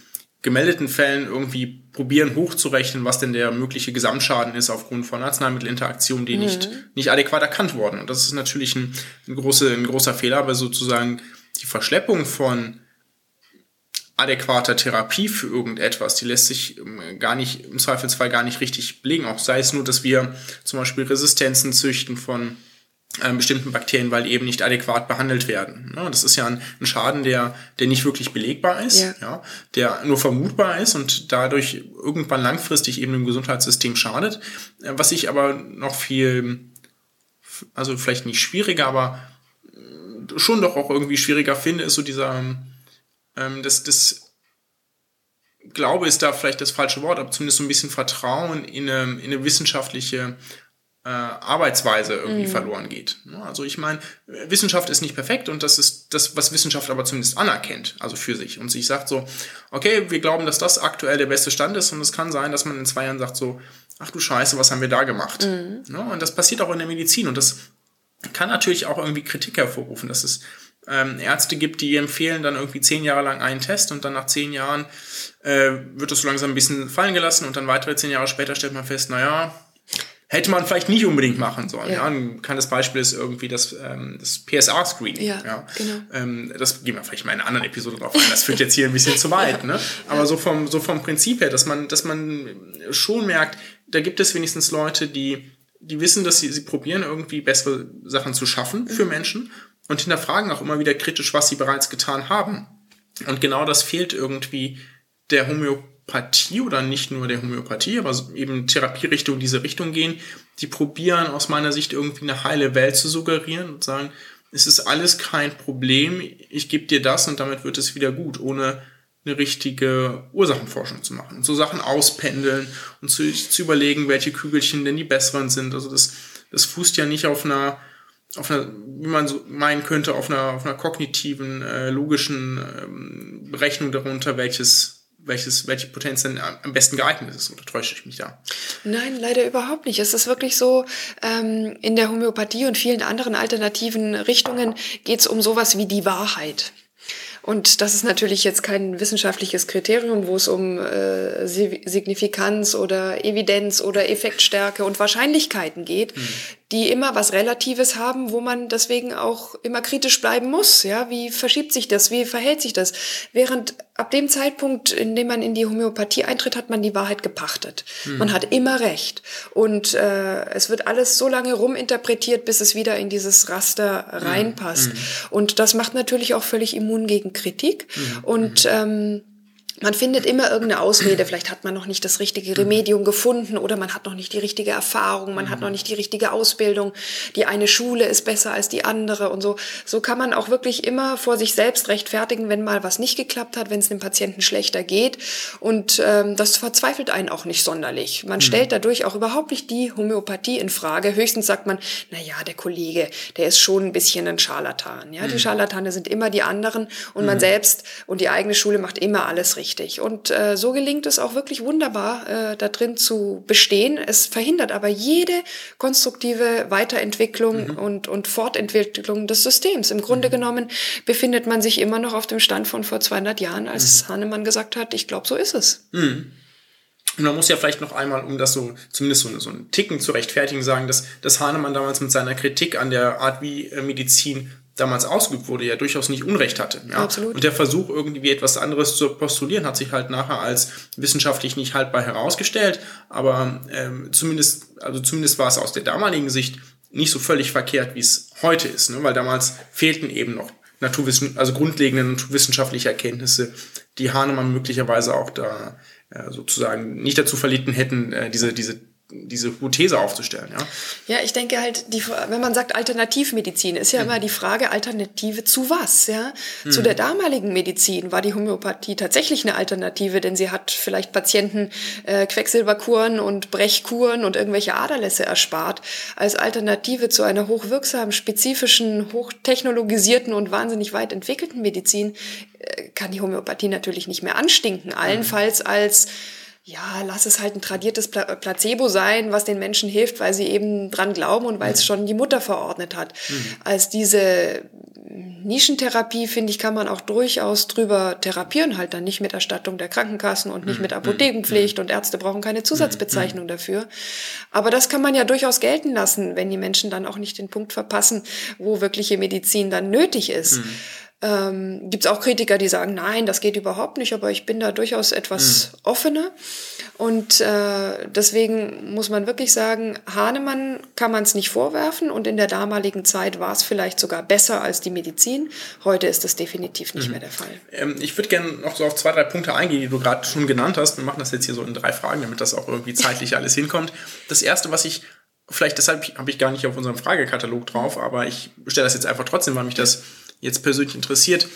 gemeldeten Fällen irgendwie probieren hochzurechnen, was denn der mögliche Gesamtschaden ist aufgrund von Arzneimittelinteraktionen, die mhm. nicht, nicht adäquat erkannt wurden. Und das ist natürlich ein, ein, große, ein großer Fehler, weil sozusagen die Verschleppung von adäquater Therapie für irgendetwas, die lässt sich ähm, gar nicht, im Zweifelsfall gar nicht richtig belegen. Auch sei es nur, dass wir zum Beispiel Resistenzen züchten von äh, bestimmten Bakterien, weil eben nicht adäquat behandelt werden. Das ist ja ein, Schaden, der, der nicht wirklich belegbar ist, ja. ja. der nur vermutbar ist und dadurch irgendwann langfristig eben dem Gesundheitssystem schadet. Äh, was ich aber noch viel, also vielleicht nicht schwieriger, aber äh, schon doch auch irgendwie schwieriger finde, ist so dieser ähm, das, das Glaube ist da vielleicht das falsche Wort, aber zumindest so ein bisschen Vertrauen in eine, in eine wissenschaftliche äh, Arbeitsweise irgendwie mhm. verloren geht. Also ich meine, Wissenschaft ist nicht perfekt und das ist das, was Wissenschaft aber zumindest anerkennt, also für sich und sich sagt so, okay, wir glauben, dass das aktuell der beste Stand ist und es kann sein, dass man in zwei Jahren sagt so, ach du Scheiße, was haben wir da gemacht? Mhm. Und das passiert auch in der Medizin und das kann natürlich auch irgendwie Kritik hervorrufen. Das ist ähm, Ärzte gibt, die empfehlen dann irgendwie zehn Jahre lang einen Test und dann nach zehn Jahren äh, wird das so langsam ein bisschen fallen gelassen und dann weitere zehn Jahre später stellt man fest, naja, hätte man vielleicht nicht unbedingt machen sollen. Ja. ja. Ein bekanntes Beispiel ist irgendwie das, ähm, das PSA-Screening. Ja, ja. Genau. Ähm, das gehen wir vielleicht mal in einer anderen Episode drauf ein. Das führt jetzt hier ein bisschen zu weit. Ne? Aber so vom, so vom Prinzip her, dass man, dass man schon merkt, da gibt es wenigstens Leute, die die wissen, dass sie, sie probieren, irgendwie bessere Sachen zu schaffen für mhm. Menschen und hinterfragen auch immer wieder kritisch, was sie bereits getan haben. Und genau das fehlt irgendwie der Homöopathie oder nicht nur der Homöopathie, aber eben Therapierichtungen diese Richtung gehen, die probieren aus meiner Sicht irgendwie eine heile Welt zu suggerieren und sagen, es ist alles kein Problem, ich gebe dir das und damit wird es wieder gut, ohne eine richtige Ursachenforschung zu machen. Und so Sachen auspendeln und zu, zu überlegen, welche Kügelchen denn die besseren sind. Also das, das fußt ja nicht auf einer auf einer, wie man so meinen könnte, auf einer, auf einer kognitiven, äh, logischen ähm, Berechnung darunter, welches welches, welche Potenz denn am besten geeignet ist, oder täusche ich mich da? Nein, leider überhaupt nicht. Es ist wirklich so, ähm, in der Homöopathie und vielen anderen alternativen Richtungen geht es um sowas wie die Wahrheit. Und das ist natürlich jetzt kein wissenschaftliches Kriterium, wo es um äh, Signifikanz oder Evidenz oder Effektstärke und Wahrscheinlichkeiten geht. Mhm. Die immer was Relatives haben, wo man deswegen auch immer kritisch bleiben muss. Ja, wie verschiebt sich das? Wie verhält sich das? Während ab dem Zeitpunkt, in dem man in die Homöopathie eintritt, hat man die Wahrheit gepachtet. Mhm. Man hat immer recht. Und äh, es wird alles so lange ruminterpretiert, bis es wieder in dieses Raster reinpasst. Mhm. Und das macht natürlich auch völlig immun gegen Kritik. Mhm. Und ähm, man findet immer irgendeine Ausrede. Vielleicht hat man noch nicht das richtige Remedium gefunden oder man hat noch nicht die richtige Erfahrung, man hat noch nicht die richtige Ausbildung. Die eine Schule ist besser als die andere und so. So kann man auch wirklich immer vor sich selbst rechtfertigen, wenn mal was nicht geklappt hat, wenn es dem Patienten schlechter geht. Und ähm, das verzweifelt einen auch nicht sonderlich. Man mhm. stellt dadurch auch überhaupt nicht die Homöopathie in Frage. Höchstens sagt man, na ja, der Kollege, der ist schon ein bisschen ein Scharlatan. Ja, mhm. die Scharlatane sind immer die anderen und mhm. man selbst und die eigene Schule macht immer alles richtig richtig. Und äh, so gelingt es auch wirklich wunderbar, äh, da drin zu bestehen. Es verhindert aber jede konstruktive Weiterentwicklung mhm. und, und Fortentwicklung des Systems. Im Grunde mhm. genommen befindet man sich immer noch auf dem Stand von vor 200 Jahren, als mhm. Hahnemann gesagt hat, ich glaube, so ist es. Mhm. Und man muss ja vielleicht noch einmal, um das so zumindest so, so einen Ticken zu rechtfertigen, sagen, dass, dass Hahnemann damals mit seiner Kritik an der Art, wie äh, Medizin damals ausgeübt wurde, ja durchaus nicht Unrecht hatte. Ja? Absolut. Und der Versuch, irgendwie etwas anderes zu postulieren, hat sich halt nachher als wissenschaftlich nicht haltbar herausgestellt. Aber ähm, zumindest, also zumindest war es aus der damaligen Sicht nicht so völlig verkehrt, wie es heute ist, ne? weil damals fehlten eben noch Naturwissen, also grundlegende naturwissenschaftliche Erkenntnisse, die Hahnemann möglicherweise auch da äh, sozusagen nicht dazu verlitten hätten, äh, diese, diese diese Hypothese aufzustellen. Ja, ja ich denke halt, die, wenn man sagt Alternativmedizin, ist ja mhm. immer die Frage, Alternative zu was? Ja? Mhm. Zu der damaligen Medizin war die Homöopathie tatsächlich eine Alternative, denn sie hat vielleicht Patienten äh, Quecksilberkuren und Brechkuren und irgendwelche Aderlässe erspart. Als Alternative zu einer hochwirksamen, spezifischen, hochtechnologisierten und wahnsinnig weit entwickelten Medizin äh, kann die Homöopathie natürlich nicht mehr anstinken. Mhm. Allenfalls als ja, lass es halt ein tradiertes Pla Placebo sein, was den Menschen hilft, weil sie eben dran glauben und weil es mhm. schon die Mutter verordnet hat. Mhm. Als diese Nischentherapie, finde ich, kann man auch durchaus drüber therapieren, halt dann nicht mit Erstattung der Krankenkassen und nicht mhm. mit mhm. Apothekenpflicht und Ärzte brauchen keine Zusatzbezeichnung dafür. Aber das kann man ja durchaus gelten lassen, wenn die Menschen dann auch nicht den Punkt verpassen, wo wirkliche Medizin dann nötig ist. Ähm, Gibt es auch Kritiker, die sagen, nein, das geht überhaupt nicht, aber ich bin da durchaus etwas mhm. offener. Und äh, deswegen muss man wirklich sagen, Hahnemann kann man es nicht vorwerfen und in der damaligen Zeit war es vielleicht sogar besser als die Medizin. Heute ist das definitiv nicht mhm. mehr der Fall. Ähm, ich würde gerne noch so auf zwei, drei Punkte eingehen, die du gerade schon genannt hast. Wir machen das jetzt hier so in drei Fragen, damit das auch irgendwie zeitlich alles hinkommt. Das erste, was ich vielleicht deshalb habe ich gar nicht auf unserem Fragekatalog drauf, aber ich stelle das jetzt einfach trotzdem, weil mich das jetzt persönlich interessiert.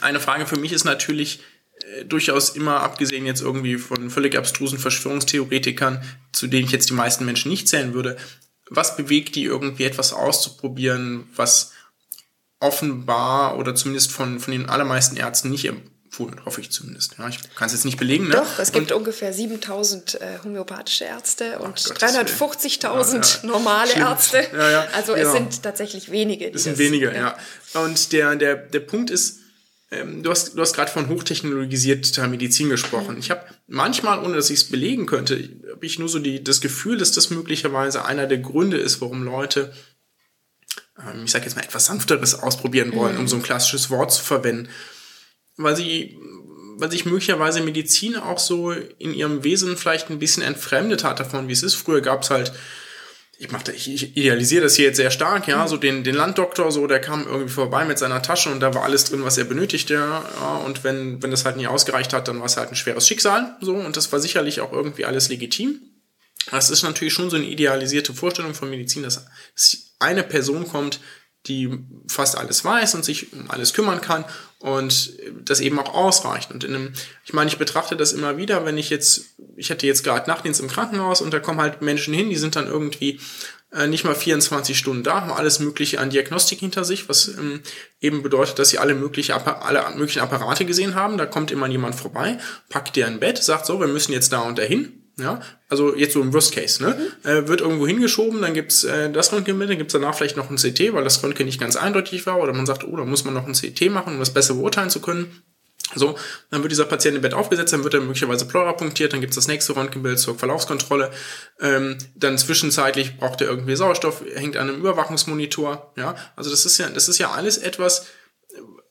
Eine Frage für mich ist natürlich äh, durchaus immer, abgesehen jetzt irgendwie von völlig abstrusen Verschwörungstheoretikern, zu denen ich jetzt die meisten Menschen nicht zählen würde, was bewegt die irgendwie etwas auszuprobieren, was offenbar oder zumindest von, von den allermeisten Ärzten nicht empfohlen, hoffe ich zumindest. Ja, ich kann es jetzt nicht belegen. Ne? Doch, es gibt und, ungefähr 7000 äh, homöopathische Ärzte und 350.000 ja, normale Stimmt. Ärzte. Also es sind tatsächlich wenige. Es sind wenige, ja. Und der, der, der Punkt ist, ähm, du hast, du hast gerade von hochtechnologisierter Medizin gesprochen. Mhm. Ich habe manchmal, ohne dass ich es belegen könnte, habe ich nur so die, das Gefühl, dass das möglicherweise einer der Gründe ist, warum Leute ähm, ich sage jetzt mal etwas sanfteres ausprobieren wollen, mhm. um so ein klassisches Wort zu verwenden weil sie, weil sich möglicherweise Medizin auch so in ihrem Wesen vielleicht ein bisschen entfremdet hat davon, wie es ist. Früher gab es halt, ich mache, ich idealisiere das hier jetzt sehr stark, ja, so den, den Landdoktor, so, der kam irgendwie vorbei mit seiner Tasche und da war alles drin, was er benötigte, ja, und wenn, wenn das halt nicht ausgereicht hat, dann war es halt ein schweres Schicksal, so, und das war sicherlich auch irgendwie alles legitim. Das ist natürlich schon so eine idealisierte Vorstellung von Medizin, dass eine Person kommt, die fast alles weiß und sich um alles kümmern kann und das eben auch ausreicht. Und in einem, ich meine, ich betrachte das immer wieder, wenn ich jetzt, ich hatte jetzt gerade Nachtdienst im Krankenhaus und da kommen halt Menschen hin, die sind dann irgendwie äh, nicht mal 24 Stunden da, haben alles Mögliche an Diagnostik hinter sich, was ähm, eben bedeutet, dass sie alle, mögliche, alle möglichen Apparate gesehen haben. Da kommt immer jemand vorbei, packt dir ein Bett, sagt so, wir müssen jetzt da und dahin ja, also jetzt so im Worst Case, ne? Mhm. Äh, wird irgendwo hingeschoben, dann gibt's äh, das Röntgenbild, dann gibt's danach vielleicht noch ein CT, weil das Röntgen nicht ganz eindeutig war, oder man sagt, oh, da muss man noch ein CT machen, um das besser beurteilen zu können. So, dann wird dieser Patient im Bett aufgesetzt, dann wird er möglicherweise Pleura punktiert, dann gibt es das nächste Röntgenbild zur Verlaufskontrolle. Ähm, dann zwischenzeitlich braucht er irgendwie Sauerstoff, hängt an einem Überwachungsmonitor. Ja, also das ist ja, das ist ja alles etwas,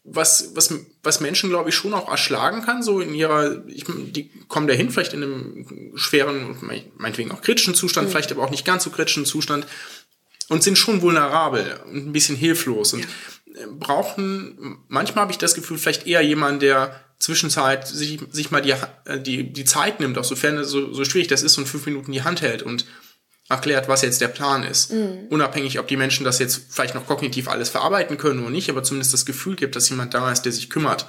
was, was, was Menschen, glaube ich, schon auch erschlagen kann, so in ihrer, ich, die kommen dahin, vielleicht in einem schweren, meinetwegen auch kritischen Zustand, mhm. vielleicht aber auch nicht ganz so kritischen Zustand und sind schon vulnerabel und ein bisschen hilflos und ja. brauchen, manchmal habe ich das Gefühl, vielleicht eher jemand, der Zwischenzeit sich, sich mal die, äh, die, die Zeit nimmt, auch sofern so, so schwierig das ist und fünf Minuten die Hand hält und erklärt, was jetzt der Plan ist. Mhm. Unabhängig, ob die Menschen das jetzt vielleicht noch kognitiv alles verarbeiten können oder nicht, aber zumindest das Gefühl gibt, dass jemand da ist, der sich kümmert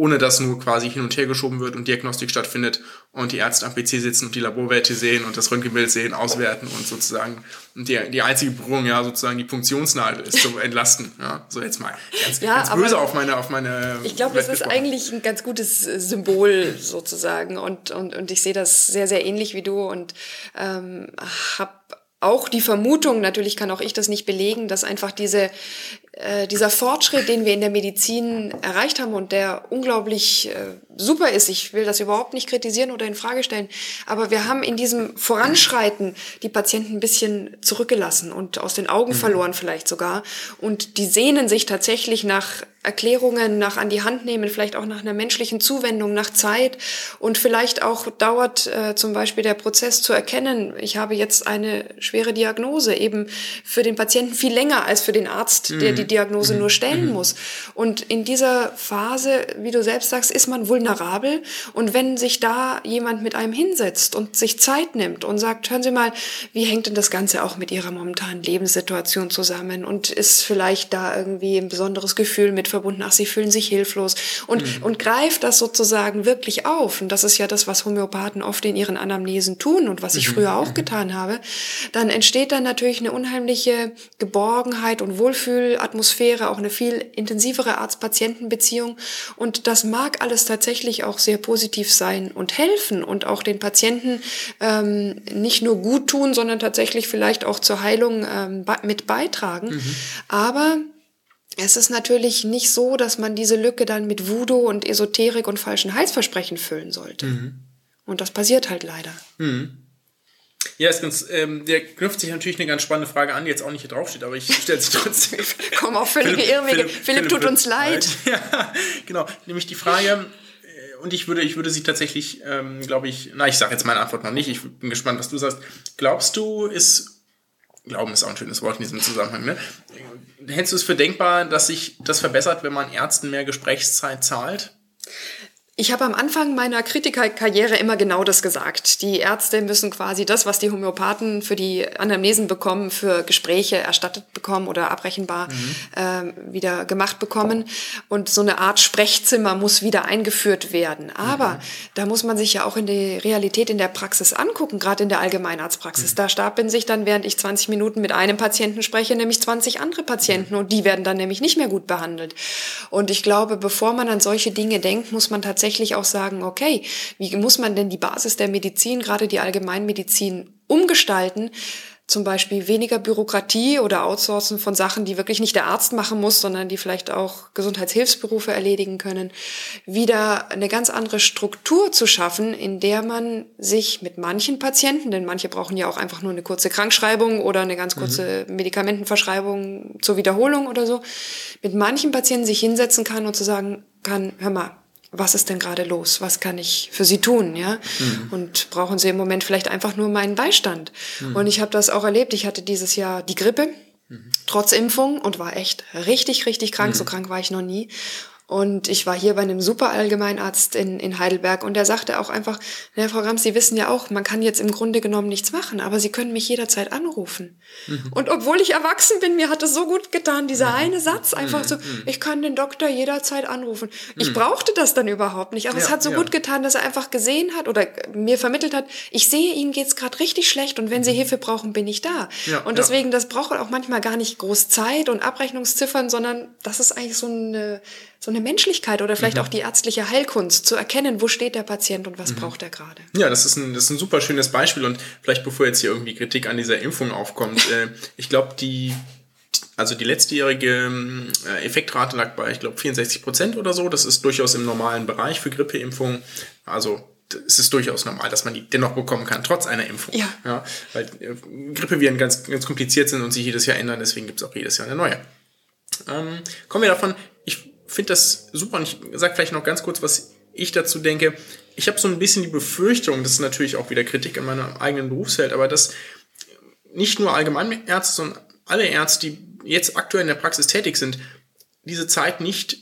ohne dass nur quasi hin und her geschoben wird und Diagnostik stattfindet und die Ärzte am PC sitzen und die Laborwerte sehen und das Röntgenbild sehen, auswerten und sozusagen die, die einzige Berührung ja sozusagen die Funktionsnadel ist zum Entlasten. Ja, so jetzt mal ganz, ja, ganz böse auf meine auf meine. Ich glaube, das ist eigentlich ein ganz gutes Symbol sozusagen und und und ich sehe das sehr sehr ähnlich wie du und ähm, habe auch die Vermutung, natürlich kann auch ich das nicht belegen, dass einfach diese äh, dieser Fortschritt, den wir in der Medizin erreicht haben und der unglaublich äh, super ist, ich will das überhaupt nicht kritisieren oder in Frage stellen, aber wir haben in diesem Voranschreiten die Patienten ein bisschen zurückgelassen und aus den Augen mhm. verloren vielleicht sogar und die sehnen sich tatsächlich nach Erklärungen, nach an die Hand nehmen, vielleicht auch nach einer menschlichen Zuwendung, nach Zeit und vielleicht auch dauert äh, zum Beispiel der Prozess zu erkennen, ich habe jetzt eine schwere Diagnose, eben für den Patienten viel länger als für den Arzt, der die Diagnose nur stellen mhm. muss. Und in dieser Phase, wie du selbst sagst, ist man vulnerabel. Und wenn sich da jemand mit einem hinsetzt und sich Zeit nimmt und sagt, hören Sie mal, wie hängt denn das Ganze auch mit Ihrer momentanen Lebenssituation zusammen? Und ist vielleicht da irgendwie ein besonderes Gefühl mit verbunden? Ach, Sie fühlen sich hilflos. Und, mhm. und greift das sozusagen wirklich auf. Und das ist ja das, was Homöopathen oft in ihren Anamnesen tun und was ich mhm. früher auch mhm. getan habe. Dann entsteht dann natürlich eine unheimliche Geborgenheit und Wohlfühl Atmosphäre, auch eine viel intensivere Arzt-Patienten-Beziehung. Und das mag alles tatsächlich auch sehr positiv sein und helfen und auch den Patienten ähm, nicht nur gut tun, sondern tatsächlich vielleicht auch zur Heilung ähm, mit beitragen. Mhm. Aber es ist natürlich nicht so, dass man diese Lücke dann mit Voodoo und Esoterik und falschen Heilsversprechen füllen sollte. Mhm. Und das passiert halt leider. Mhm. Ja, ist ganz, ähm, der knüpft sich natürlich eine ganz spannende Frage an, die jetzt auch nicht hier draufsteht, aber ich stelle sie trotzdem. Komm auf völlige Irrwege. Philipp, Philipp, Philipp, tut uns leid. Ja, genau. Nämlich die Frage, äh, und ich würde, ich würde sie tatsächlich, ähm, glaube ich, na, ich sage jetzt meine Antwort noch nicht, ich bin gespannt, was du sagst. Glaubst du, ist, Glauben ist auch ein schönes Wort in diesem Zusammenhang, ne? Hältst du es für denkbar, dass sich das verbessert, wenn man Ärzten mehr Gesprächszeit zahlt? Ich habe am Anfang meiner Kritikerkarriere immer genau das gesagt. Die Ärzte müssen quasi das, was die Homöopathen für die Anamnesen bekommen, für Gespräche erstattet bekommen oder abrechenbar mhm. äh, wieder gemacht bekommen. Und so eine Art Sprechzimmer muss wieder eingeführt werden. Aber mhm. da muss man sich ja auch in die Realität in der Praxis angucken, gerade in der Allgemeinarztpraxis. Mhm. Da stapeln sich dann, während ich 20 Minuten mit einem Patienten spreche, nämlich 20 andere Patienten und die werden dann nämlich nicht mehr gut behandelt. Und ich glaube, bevor man an solche Dinge denkt, muss man tatsächlich tatsächlich auch sagen, okay, wie muss man denn die Basis der Medizin, gerade die Allgemeinmedizin, umgestalten? Zum Beispiel weniger Bürokratie oder Outsourcen von Sachen, die wirklich nicht der Arzt machen muss, sondern die vielleicht auch Gesundheitshilfsberufe erledigen können. Wieder eine ganz andere Struktur zu schaffen, in der man sich mit manchen Patienten, denn manche brauchen ja auch einfach nur eine kurze Krankschreibung oder eine ganz kurze mhm. Medikamentenverschreibung zur Wiederholung oder so, mit manchen Patienten sich hinsetzen kann und zu sagen kann, hör mal, was ist denn gerade los? Was kann ich für Sie tun? Ja? Mhm. Und brauchen Sie im Moment vielleicht einfach nur meinen Beistand? Mhm. Und ich habe das auch erlebt. Ich hatte dieses Jahr die Grippe, mhm. trotz Impfung und war echt richtig, richtig krank. So mhm. krank war ich noch nie. Und ich war hier bei einem super Allgemeinarzt in, in Heidelberg und der sagte auch einfach, na, Frau Rams, Sie wissen ja auch, man kann jetzt im Grunde genommen nichts machen, aber Sie können mich jederzeit anrufen. Mhm. Und obwohl ich erwachsen bin, mir hat es so gut getan, dieser mhm. eine Satz, einfach so, mhm. ich kann den Doktor jederzeit anrufen. Ich mhm. brauchte das dann überhaupt nicht, aber ja, es hat so ja. gut getan, dass er einfach gesehen hat oder mir vermittelt hat, ich sehe, Ihnen geht's gerade richtig schlecht und wenn Sie mhm. Hilfe brauchen, bin ich da. Ja, und deswegen, das braucht auch manchmal gar nicht groß Zeit und Abrechnungsziffern, sondern das ist eigentlich so eine so eine Menschlichkeit oder vielleicht mhm. auch die ärztliche Heilkunst zu erkennen, wo steht der Patient und was mhm. braucht er gerade. Ja, das ist, ein, das ist ein super schönes Beispiel und vielleicht bevor jetzt hier irgendwie Kritik an dieser Impfung aufkommt, äh, ich glaube, die Also die letztjährige äh, Effektrate lag bei, ich glaube, 64 Prozent oder so. Das ist durchaus im normalen Bereich für Grippeimpfungen. Also es ist durchaus normal, dass man die dennoch bekommen kann, trotz einer Impfung. Ja. ja weil äh, Grippeviren ganz, ganz kompliziert sind und sich jedes Jahr ändern, deswegen gibt es auch jedes Jahr eine neue. Ähm, kommen wir davon, finde das super und ich sage vielleicht noch ganz kurz, was ich dazu denke. Ich habe so ein bisschen die Befürchtung, das ist natürlich auch wieder Kritik an meinem eigenen Berufsfeld, aber dass nicht nur Allgemeinärzte, sondern alle Ärzte, die jetzt aktuell in der Praxis tätig sind, diese Zeit nicht,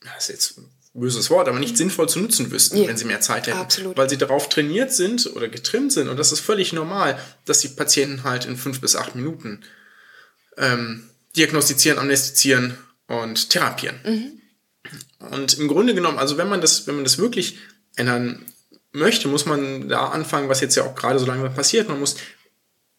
das ist jetzt ein böses Wort, aber nicht mhm. sinnvoll zu nutzen wüssten, ja. wenn sie mehr Zeit hätten. Absolut. Weil sie darauf trainiert sind oder getrimmt sind und das ist völlig normal, dass die Patienten halt in fünf bis acht Minuten ähm, diagnostizieren, amnestizieren und therapieren. Mhm. Und im Grunde genommen, also wenn man das, wenn man das wirklich ändern möchte, muss man da anfangen, was jetzt ja auch gerade so langsam passiert. Man muss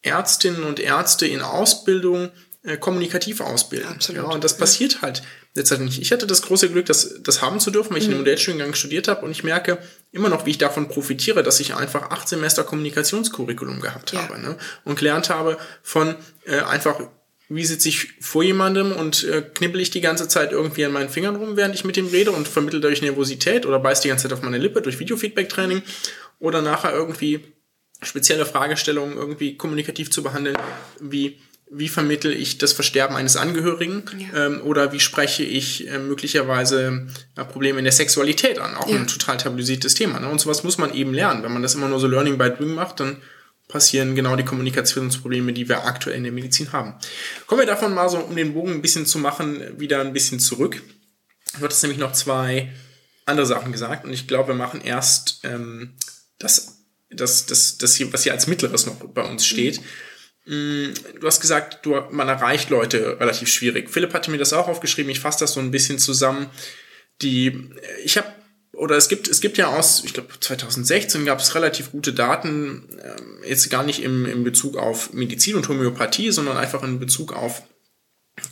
Ärztinnen und Ärzte in Ausbildung äh, kommunikativ ausbilden. Absolut. Ja, und das passiert halt derzeit nicht. Ich hatte das große Glück, das, das haben zu dürfen, weil ich mhm. in Modellstudiengang studiert habe und ich merke immer noch, wie ich davon profitiere, dass ich einfach acht Semester Kommunikationskurriculum gehabt ja. habe ne? und gelernt habe von äh, einfach wie sitze ich vor jemandem und äh, knibbel ich die ganze Zeit irgendwie an meinen Fingern rum, während ich mit ihm rede und vermittle dadurch Nervosität oder beiß die ganze Zeit auf meine Lippe durch Videofeedback-Training oder nachher irgendwie spezielle Fragestellungen irgendwie kommunikativ zu behandeln, wie wie vermittel ich das Versterben eines Angehörigen ja. ähm, oder wie spreche ich äh, möglicherweise äh, Probleme in der Sexualität an, auch ja. ein total tabuisiertes Thema. Ne? Und sowas muss man eben lernen. Wenn man das immer nur so Learning by Doing macht, dann passieren genau die Kommunikationsprobleme, die wir aktuell in der Medizin haben. Kommen wir davon mal so, um den Bogen ein bisschen zu machen, wieder ein bisschen zurück. Du hattest nämlich noch zwei andere Sachen gesagt und ich glaube, wir machen erst ähm, das das, das, das hier, was hier als mittleres noch bei uns steht. Mhm. Du hast gesagt, du, man erreicht Leute relativ schwierig. Philipp hatte mir das auch aufgeschrieben. Ich fasse das so ein bisschen zusammen. Die, ich habe oder es gibt, es gibt ja aus, ich glaube 2016 gab es relativ gute Daten, äh, jetzt gar nicht im, im Bezug auf Medizin und Homöopathie, sondern einfach in Bezug auf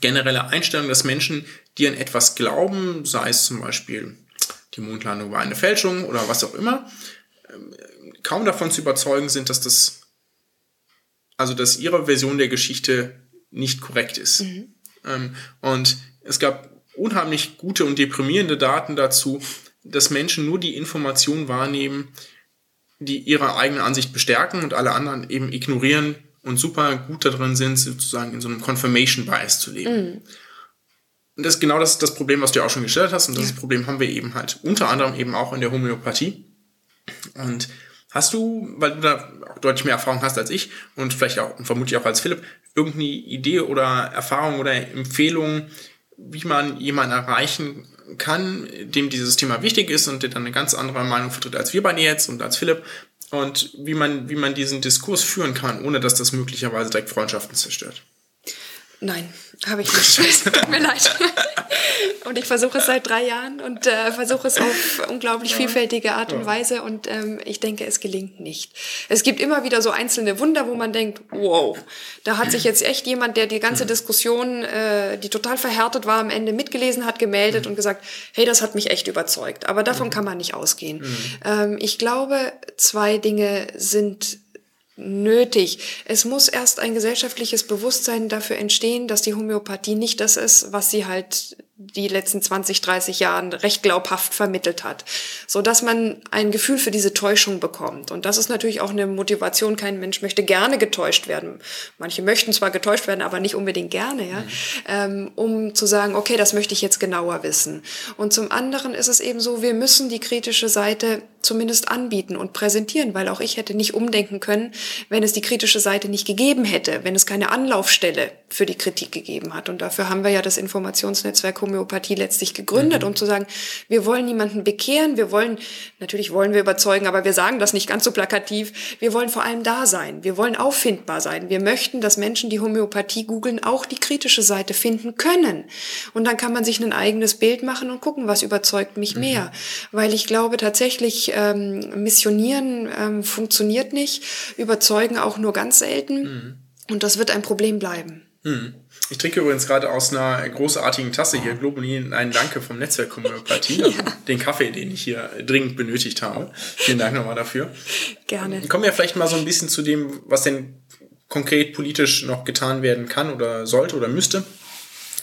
generelle Einstellung, dass Menschen, die an etwas glauben, sei es zum Beispiel die Mondlandung war eine Fälschung oder was auch immer, kaum davon zu überzeugen sind, dass das, also dass ihre Version der Geschichte nicht korrekt ist. Mhm. Ähm, und es gab unheimlich gute und deprimierende Daten dazu, dass Menschen nur die Informationen wahrnehmen, die ihre eigene Ansicht bestärken und alle anderen eben ignorieren und super gut darin sind, sozusagen in so einem Confirmation Bias zu leben. Mhm. Und das ist genau das, das Problem, was du auch schon gestellt hast. Und das ja. Problem haben wir eben halt unter anderem eben auch in der Homöopathie. Und Hast du, weil du da auch deutlich mehr Erfahrung hast als ich und vielleicht auch vermutlich auch als Philipp, irgendeine Idee oder Erfahrung oder Empfehlung, wie man jemanden erreichen kann, dem dieses Thema wichtig ist und der dann eine ganz andere Meinung vertritt als wir beide jetzt und als Philipp und wie man, wie man diesen Diskurs führen kann, ohne dass das möglicherweise direkt Freundschaften zerstört? Nein, habe ich nicht. Tut mir leid. Und ich versuche es seit drei Jahren und äh, versuche es auf unglaublich vielfältige Art und Weise und ähm, ich denke, es gelingt nicht. Es gibt immer wieder so einzelne Wunder, wo man denkt, wow, da hat sich jetzt echt jemand, der die ganze Diskussion, äh, die total verhärtet war, am Ende mitgelesen hat, gemeldet und gesagt, hey, das hat mich echt überzeugt. Aber davon kann man nicht ausgehen. Ähm, ich glaube, zwei Dinge sind nötig. Es muss erst ein gesellschaftliches Bewusstsein dafür entstehen, dass die Homöopathie nicht das ist, was sie halt die letzten 20, 30 Jahren recht glaubhaft vermittelt hat, so dass man ein Gefühl für diese Täuschung bekommt. Und das ist natürlich auch eine Motivation. Kein Mensch möchte gerne getäuscht werden. Manche möchten zwar getäuscht werden, aber nicht unbedingt gerne, ja, mhm. ähm, um zu sagen, okay, das möchte ich jetzt genauer wissen. Und zum anderen ist es eben so, wir müssen die kritische Seite zumindest anbieten und präsentieren, weil auch ich hätte nicht umdenken können, wenn es die kritische Seite nicht gegeben hätte, wenn es keine Anlaufstelle für die Kritik gegeben hat. Und dafür haben wir ja das Informationsnetzwerk Homöopathie letztlich gegründet, mhm. um zu sagen, wir wollen niemanden bekehren, wir wollen, natürlich wollen wir überzeugen, aber wir sagen das nicht ganz so plakativ, wir wollen vor allem da sein, wir wollen auffindbar sein. Wir möchten, dass Menschen, die Homöopathie googeln, auch die kritische Seite finden können. Und dann kann man sich ein eigenes Bild machen und gucken, was überzeugt mich mhm. mehr. Weil ich glaube tatsächlich, ähm, missionieren ähm, funktioniert nicht, überzeugen auch nur ganz selten. Mhm. Und das wird ein Problem bleiben. Mhm. Ich trinke übrigens gerade aus einer großartigen Tasse hier Globulin einen Danke vom Netzwerk Homöopathie, ja. den Kaffee, den ich hier dringend benötigt habe. Vielen Dank nochmal dafür. Gerne. Kommen wir vielleicht mal so ein bisschen zu dem, was denn konkret politisch noch getan werden kann oder sollte oder müsste.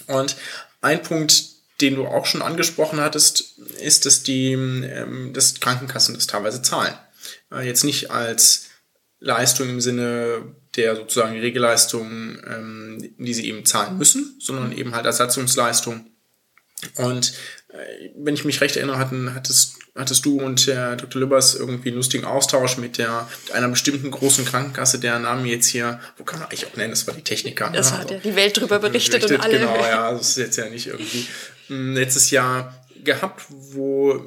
Und ein Punkt, den du auch schon angesprochen hattest, ist, dass die ähm, dass Krankenkassen das teilweise zahlen. Äh, jetzt nicht als Leistung im Sinne der sozusagen Regelleistung, ähm, die sie eben zahlen müssen, sondern eben halt Ersatzungsleistung. Und äh, wenn ich mich recht erinnere, hatten, hattest, hattest du und Herr Dr. Lübbers irgendwie einen lustigen Austausch mit, der, mit einer bestimmten großen Krankenkasse, deren Namen jetzt hier, wo kann man eigentlich auch nennen, das war die Techniker. Das ne? hat Also, ja die Welt drüber berichtet, berichtet, und alle. Genau, ja, das ist jetzt ja nicht irgendwie mh, letztes Jahr gehabt, wo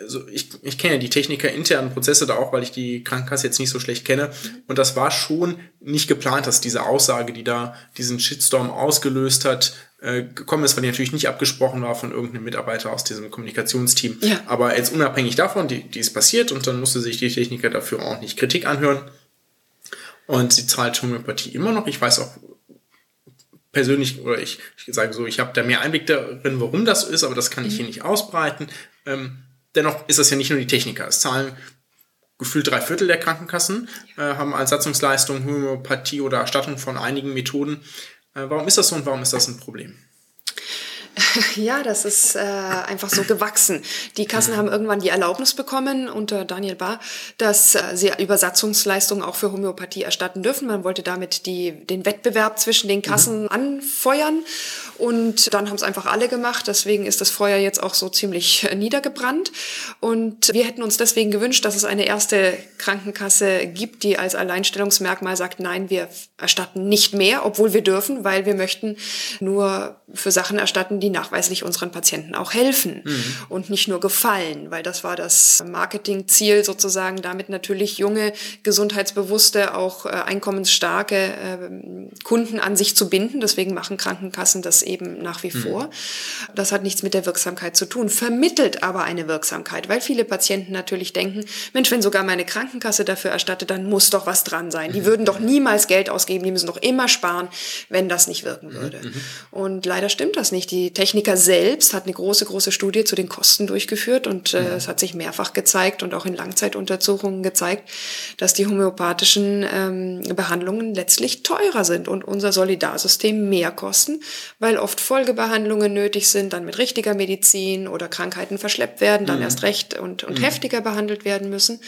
also ich, ich kenne ja die Techniker internen Prozesse da auch, weil ich die Krankenkasse jetzt nicht so schlecht kenne. Und das war schon nicht geplant, dass diese Aussage, die da diesen Shitstorm ausgelöst hat, äh, gekommen ist, weil die natürlich nicht abgesprochen war von irgendeinem Mitarbeiter aus diesem Kommunikationsteam. Ja. Aber jetzt unabhängig davon, die, die ist passiert und dann musste sich die Techniker dafür auch nicht Kritik anhören. Und sie zahlt Homöopathie immer noch. Ich weiß auch persönlich, oder ich, ich sage so, ich habe da mehr Einblick darin, warum das so ist, aber das kann ich hier nicht ausbreiten. Ähm, dennoch ist das ja nicht nur die Techniker. Es zahlen gefühlt drei Viertel der Krankenkassen, äh, haben als Satzungsleistung Homöopathie oder Erstattung von einigen Methoden. Äh, warum ist das so und warum ist das ein Problem? Ja, das ist äh, einfach so gewachsen. Die Kassen haben irgendwann die Erlaubnis bekommen unter Daniel Barr, dass äh, sie Übersatzungsleistungen auch für Homöopathie erstatten dürfen. Man wollte damit die, den Wettbewerb zwischen den Kassen anfeuern und dann haben es einfach alle gemacht. Deswegen ist das Feuer jetzt auch so ziemlich äh, niedergebrannt. Und wir hätten uns deswegen gewünscht, dass es eine erste Krankenkasse gibt, die als Alleinstellungsmerkmal sagt, nein, wir erstatten nicht mehr, obwohl wir dürfen, weil wir möchten nur für Sachen erstatten, die nachweislich unseren Patienten auch helfen und nicht nur gefallen, weil das war das Marketingziel sozusagen, damit natürlich junge, gesundheitsbewusste, auch äh, einkommensstarke äh, Kunden an sich zu binden. Deswegen machen Krankenkassen das eben nach wie vor. Das hat nichts mit der Wirksamkeit zu tun, vermittelt aber eine Wirksamkeit, weil viele Patienten natürlich denken, Mensch, wenn sogar meine Krankenkasse dafür erstattet, dann muss doch was dran sein. Die würden doch niemals Geld ausgeben, die müssen doch immer sparen, wenn das nicht wirken würde. Und leider stimmt das nicht. Die Techniker selbst hat eine große, große Studie zu den Kosten durchgeführt und äh, es hat sich mehrfach gezeigt und auch in Langzeituntersuchungen gezeigt, dass die homöopathischen ähm, Behandlungen letztlich teurer sind und unser Solidarsystem mehr kosten, weil oft Folgebehandlungen nötig sind, dann mit richtiger Medizin oder Krankheiten verschleppt werden, dann erst recht und, und heftiger behandelt werden müssen.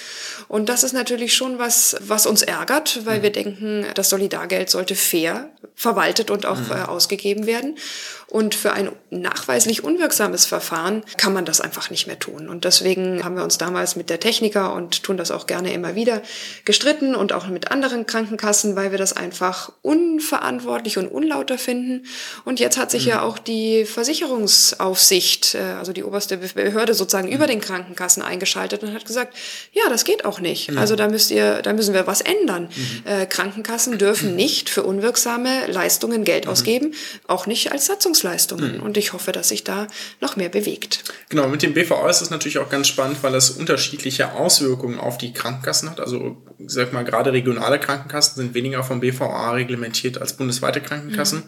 Und das ist natürlich schon was, was uns ärgert, weil wir denken, das Solidargeld sollte fair verwaltet und auch äh, ausgegeben werden. Und für ein nachweislich unwirksames Verfahren kann man das einfach nicht mehr tun. Und deswegen haben wir uns damals mit der Techniker und tun das auch gerne immer wieder gestritten und auch mit anderen Krankenkassen, weil wir das einfach unverantwortlich und unlauter finden. Und jetzt hat sich ja auch die Versicherungsaufsicht, äh, also die oberste Behörde sozusagen über den Krankenkassen eingeschaltet und hat gesagt, ja, das geht auch nicht. Also da müsst ihr, da müssen wir was ändern. Äh, Krankenkassen dürfen nicht für unwirksame Leistungen Geld ausgeben, auch nicht als Satzungsleistungen. Und ich hoffe, dass sich da noch mehr bewegt. Genau, mit dem BVA ist es natürlich auch ganz spannend, weil das unterschiedliche Auswirkungen auf die Krankenkassen hat. Also, ich sag mal, gerade regionale Krankenkassen sind weniger vom BVA reglementiert als bundesweite Krankenkassen.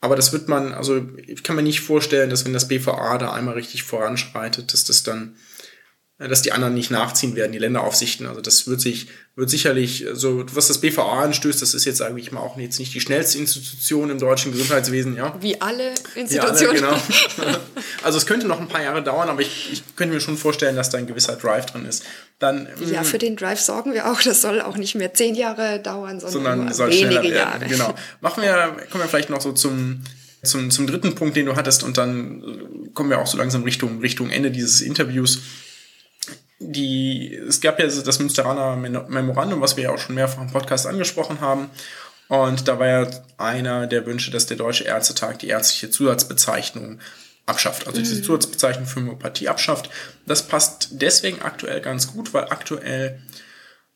Aber das wird man, also ich kann mir nicht vorstellen, dass wenn das BVA da einmal richtig voranschreitet, dass das dann, dass die anderen nicht nachziehen werden, die Länderaufsichten. Also das wird sich, wird sicherlich, so, was das BVA anstößt, das ist jetzt, sage ich mal, auch jetzt nicht die schnellste Institution im deutschen Gesundheitswesen, ja. Wie alle Ja, alle, Institutionen. genau. Also es könnte noch ein paar Jahre dauern, aber ich, ich könnte mir schon vorstellen, dass da ein gewisser Drive drin ist. Dann, Ja, mh, für den Drive sorgen wir auch. Das soll auch nicht mehr zehn Jahre dauern, sondern, sondern wenige schneller werden. Jahre. Genau. Machen wir, kommen wir vielleicht noch so zum, zum, zum dritten Punkt, den du hattest, und dann äh, kommen wir auch so langsam Richtung, Richtung Ende dieses Interviews. Die, es gab ja das Münsteraner Memorandum, was wir ja auch schon mehrfach im Podcast angesprochen haben. Und da war ja einer der Wünsche, dass der Deutsche Ärztetag die ärztliche Zusatzbezeichnung abschafft, also diese Zusatzbezeichnung für Homöopathie abschafft. Das passt deswegen aktuell ganz gut, weil aktuell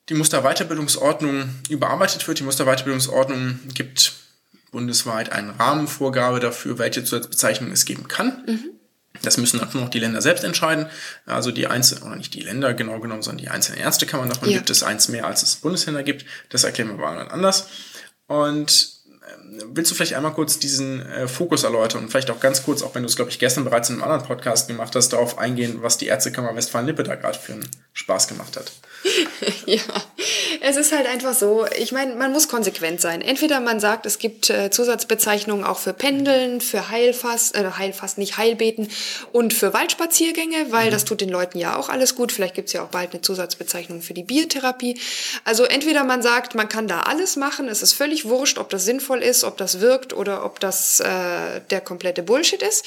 die Musterweiterbildungsordnung überarbeitet wird. Die Musterweiterbildungsordnung gibt bundesweit eine Rahmenvorgabe dafür, welche Zusatzbezeichnungen es geben kann. Das müssen dann noch die Länder selbst entscheiden. Also die einzelnen, oder nicht die Länder genau genommen, sondern die einzelnen Ärztekammern. Davon Ja. gibt es eins mehr, als es Bundesländer gibt. Das erklären wir mal anders. Und willst du vielleicht einmal kurz diesen äh, Fokus erläutern und vielleicht auch ganz kurz, auch wenn du es, glaube ich, gestern bereits in einem anderen Podcast gemacht hast, darauf eingehen, was die Ärztekammer Westfalen-Lippe da gerade für einen Spaß gemacht hat? ja, es ist halt einfach so, ich meine, man muss konsequent sein. Entweder man sagt, es gibt äh, Zusatzbezeichnungen auch für Pendeln, für Heilfass, äh, Heilfass, nicht Heilbeten und für Waldspaziergänge, weil mhm. das tut den Leuten ja auch alles gut. Vielleicht gibt es ja auch bald eine Zusatzbezeichnung für die Biertherapie. Also entweder man sagt, man kann da alles machen, es ist völlig wurscht, ob das sinnvoll ist, ob das wirkt oder ob das äh, der komplette Bullshit ist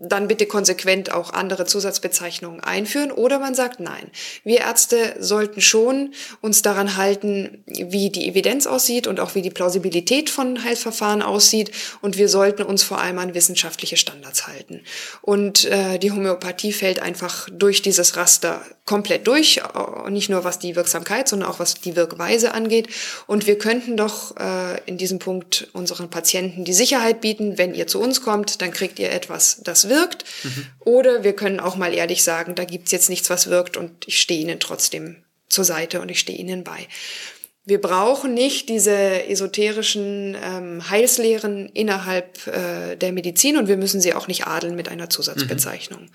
dann bitte konsequent auch andere Zusatzbezeichnungen einführen oder man sagt nein. Wir Ärzte sollten schon uns daran halten, wie die Evidenz aussieht und auch wie die Plausibilität von Heilverfahren aussieht und wir sollten uns vor allem an wissenschaftliche Standards halten. Und äh, die Homöopathie fällt einfach durch dieses Raster komplett durch, äh, nicht nur was die Wirksamkeit, sondern auch was die Wirkweise angeht. Und wir könnten doch äh, in diesem Punkt unseren Patienten die Sicherheit bieten, wenn ihr zu uns kommt, dann kriegt ihr etwas, das wirkt. Mhm. Oder wir können auch mal ehrlich sagen, da gibt's jetzt nichts, was wirkt und ich stehe Ihnen trotzdem zur Seite und ich stehe Ihnen bei. Wir brauchen nicht diese esoterischen ähm, Heilslehren innerhalb äh, der Medizin und wir müssen sie auch nicht adeln mit einer Zusatzbezeichnung. Mhm.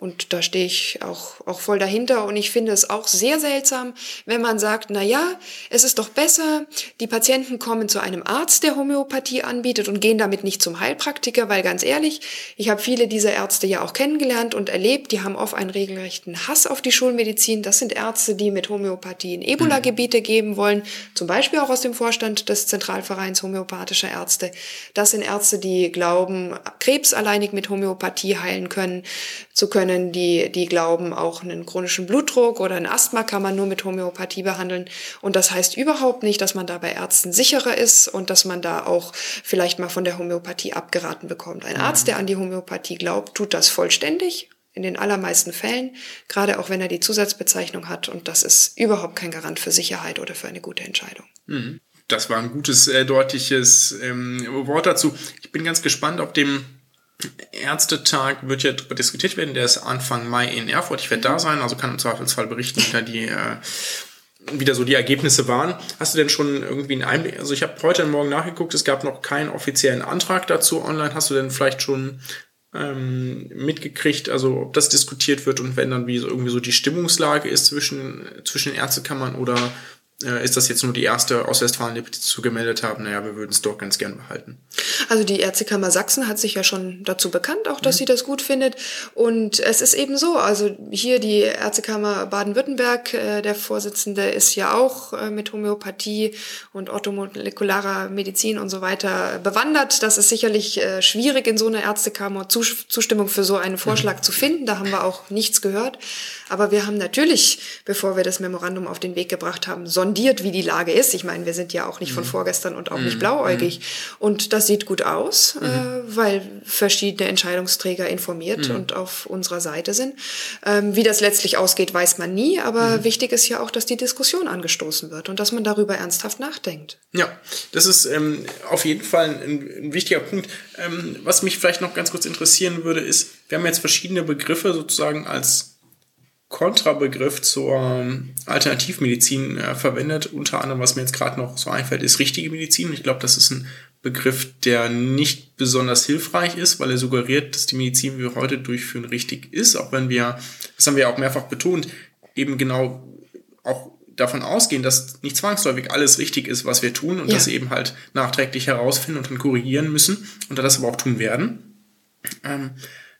Und da stehe ich auch, auch voll dahinter. Und ich finde es auch sehr seltsam, wenn man sagt, na ja, es ist doch besser, die Patienten kommen zu einem Arzt, der Homöopathie anbietet und gehen damit nicht zum Heilpraktiker, weil ganz ehrlich, ich habe viele dieser Ärzte ja auch kennengelernt und erlebt, die haben oft einen regelrechten Hass auf die Schulmedizin. Das sind Ärzte, die mit Homöopathie in Ebola-Gebiete geben wollen, zum Beispiel auch aus dem Vorstand des Zentralvereins homöopathischer Ärzte. Das sind Ärzte, die glauben, Krebs alleinig mit Homöopathie heilen können, zu können können, die, die glauben, auch einen chronischen Blutdruck oder ein Asthma kann man nur mit Homöopathie behandeln. Und das heißt überhaupt nicht, dass man da bei Ärzten sicherer ist und dass man da auch vielleicht mal von der Homöopathie abgeraten bekommt. Ein Arzt, der an die Homöopathie glaubt, tut das vollständig in den allermeisten Fällen, gerade auch wenn er die Zusatzbezeichnung hat. Und das ist überhaupt kein Garant für Sicherheit oder für eine gute Entscheidung. Mhm. Das war ein gutes, äh, deutliches ähm, Wort dazu. Ich bin ganz gespannt, ob dem Ärztetag wird ja darüber diskutiert werden. Der ist Anfang Mai in Erfurt. Ich werde da sein, also kann im Zweifelsfall berichten, wie da die äh, wieder so die Ergebnisse waren. Hast du denn schon irgendwie einen Einblick? Also ich habe heute und morgen nachgeguckt, es gab noch keinen offiziellen Antrag dazu online. Hast du denn vielleicht schon ähm, mitgekriegt, also ob das diskutiert wird und wenn dann wie so irgendwie so die Stimmungslage ist zwischen, zwischen Ärztekammern oder äh, ist das jetzt nur die erste aus Westfalen, die dazu gemeldet haben, naja, wir würden es doch ganz gern behalten. Also die Ärztekammer Sachsen hat sich ja schon dazu bekannt, auch dass mhm. sie das gut findet. Und es ist eben so, also hier die Ärztekammer Baden-Württemberg, äh, der Vorsitzende ist ja auch äh, mit Homöopathie und orthomolekularer Medizin und so weiter bewandert. Das ist sicherlich äh, schwierig in so einer Ärztekammer Zustimmung für so einen Vorschlag mhm. zu finden. Da haben wir auch nichts gehört. Aber wir haben natürlich, bevor wir das Memorandum auf den Weg gebracht haben, sondiert, wie die Lage ist. Ich meine, wir sind ja auch nicht von mhm. vorgestern und auch mhm. nicht blauäugig. Mhm. Und das sieht gut aus, äh, weil verschiedene Entscheidungsträger informiert und auf unserer Seite sind. Ähm, wie das letztlich ausgeht, weiß man nie. Aber wichtig ist ja auch, dass die Diskussion angestoßen wird und dass man darüber ernsthaft nachdenkt. Ja, das ist ähm, auf jeden Fall ein, ein wichtiger Punkt. Ähm, was mich vielleicht noch ganz kurz interessieren würde, ist, wir haben jetzt verschiedene Begriffe sozusagen als Kontrabegriff zur ähm, Alternativmedizin äh, verwendet. Unter anderem, was mir jetzt gerade noch so einfällt, ist richtige Medizin. Ich glaube, das ist ein Begriff, der nicht besonders hilfreich ist, weil er suggeriert, dass die Medizin, die wir heute durchführen, richtig ist, auch wenn wir, das haben wir ja auch mehrfach betont, eben genau auch davon ausgehen, dass nicht zwangsläufig alles richtig ist, was wir tun und ja. das eben halt nachträglich herausfinden und dann korrigieren müssen und das aber auch tun werden. Ähm,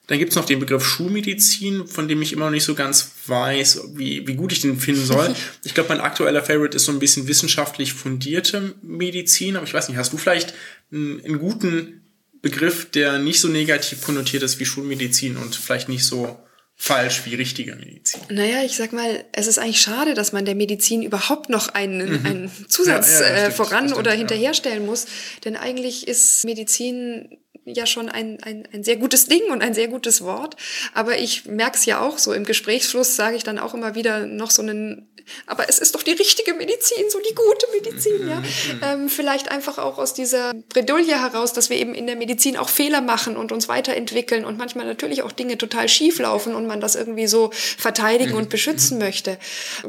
dann gibt's noch den Begriff Schulmedizin, von dem ich immer noch nicht so ganz weiß, wie, wie gut ich den finden soll. Ich glaube, mein aktueller Favorite ist so ein bisschen wissenschaftlich fundierte Medizin, aber ich weiß nicht, hast du vielleicht einen, einen guten Begriff, der nicht so negativ konnotiert ist wie Schulmedizin und vielleicht nicht so falsch wie richtige Medizin. Naja, ich sag mal, es ist eigentlich schade, dass man der Medizin überhaupt noch einen, mhm. einen Zusatz ja, ja, äh, voran stimmt, oder hinterherstellen ja. muss. Denn eigentlich ist Medizin ja schon ein, ein, ein sehr gutes Ding und ein sehr gutes Wort. Aber ich merke es ja auch so. Im Gesprächsfluss sage ich dann auch immer wieder noch so einen aber es ist doch die richtige Medizin, so die gute Medizin, ja. Ähm, vielleicht einfach auch aus dieser Bredouille heraus, dass wir eben in der Medizin auch Fehler machen und uns weiterentwickeln und manchmal natürlich auch Dinge total schief laufen und man das irgendwie so verteidigen und beschützen möchte.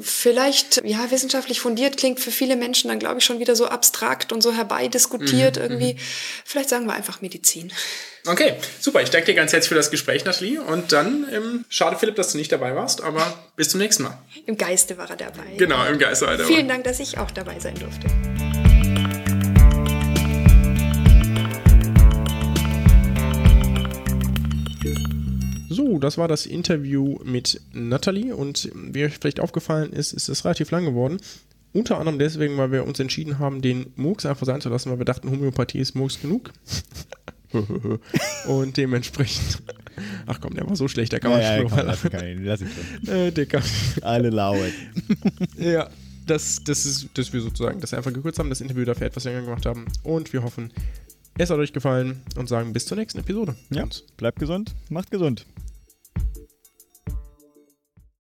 Vielleicht, ja, wissenschaftlich fundiert klingt für viele Menschen dann, glaube ich, schon wieder so abstrakt und so herbeidiskutiert irgendwie. Vielleicht sagen wir einfach Medizin. Okay, super. Ich danke dir ganz herzlich für das Gespräch, Nathalie. Und dann, ähm, schade, Philipp, dass du nicht dabei warst, aber bis zum nächsten Mal. Im Geiste war er dabei. Genau, im Geiste war er dabei. Vielen Dank, dass ich auch dabei sein durfte. So, das war das Interview mit Nathalie und wie euch vielleicht aufgefallen ist, ist es relativ lang geworden. Unter anderem deswegen, weil wir uns entschieden haben, den Murks einfach sein zu lassen, weil wir dachten, Homöopathie ist Murks genug. und dementsprechend. Ach komm, der war so schlecht, der kann man ja, ja, schon komm, lass, ihn, lass ihn schon. äh, kann, Alle laut. Ja, das, das ist, dass wir sozusagen das einfach gekürzt haben, das Interview dafür etwas länger gemacht haben. Und wir hoffen, es hat euch gefallen und sagen bis zur nächsten Episode. Ja, bleibt gesund, macht gesund.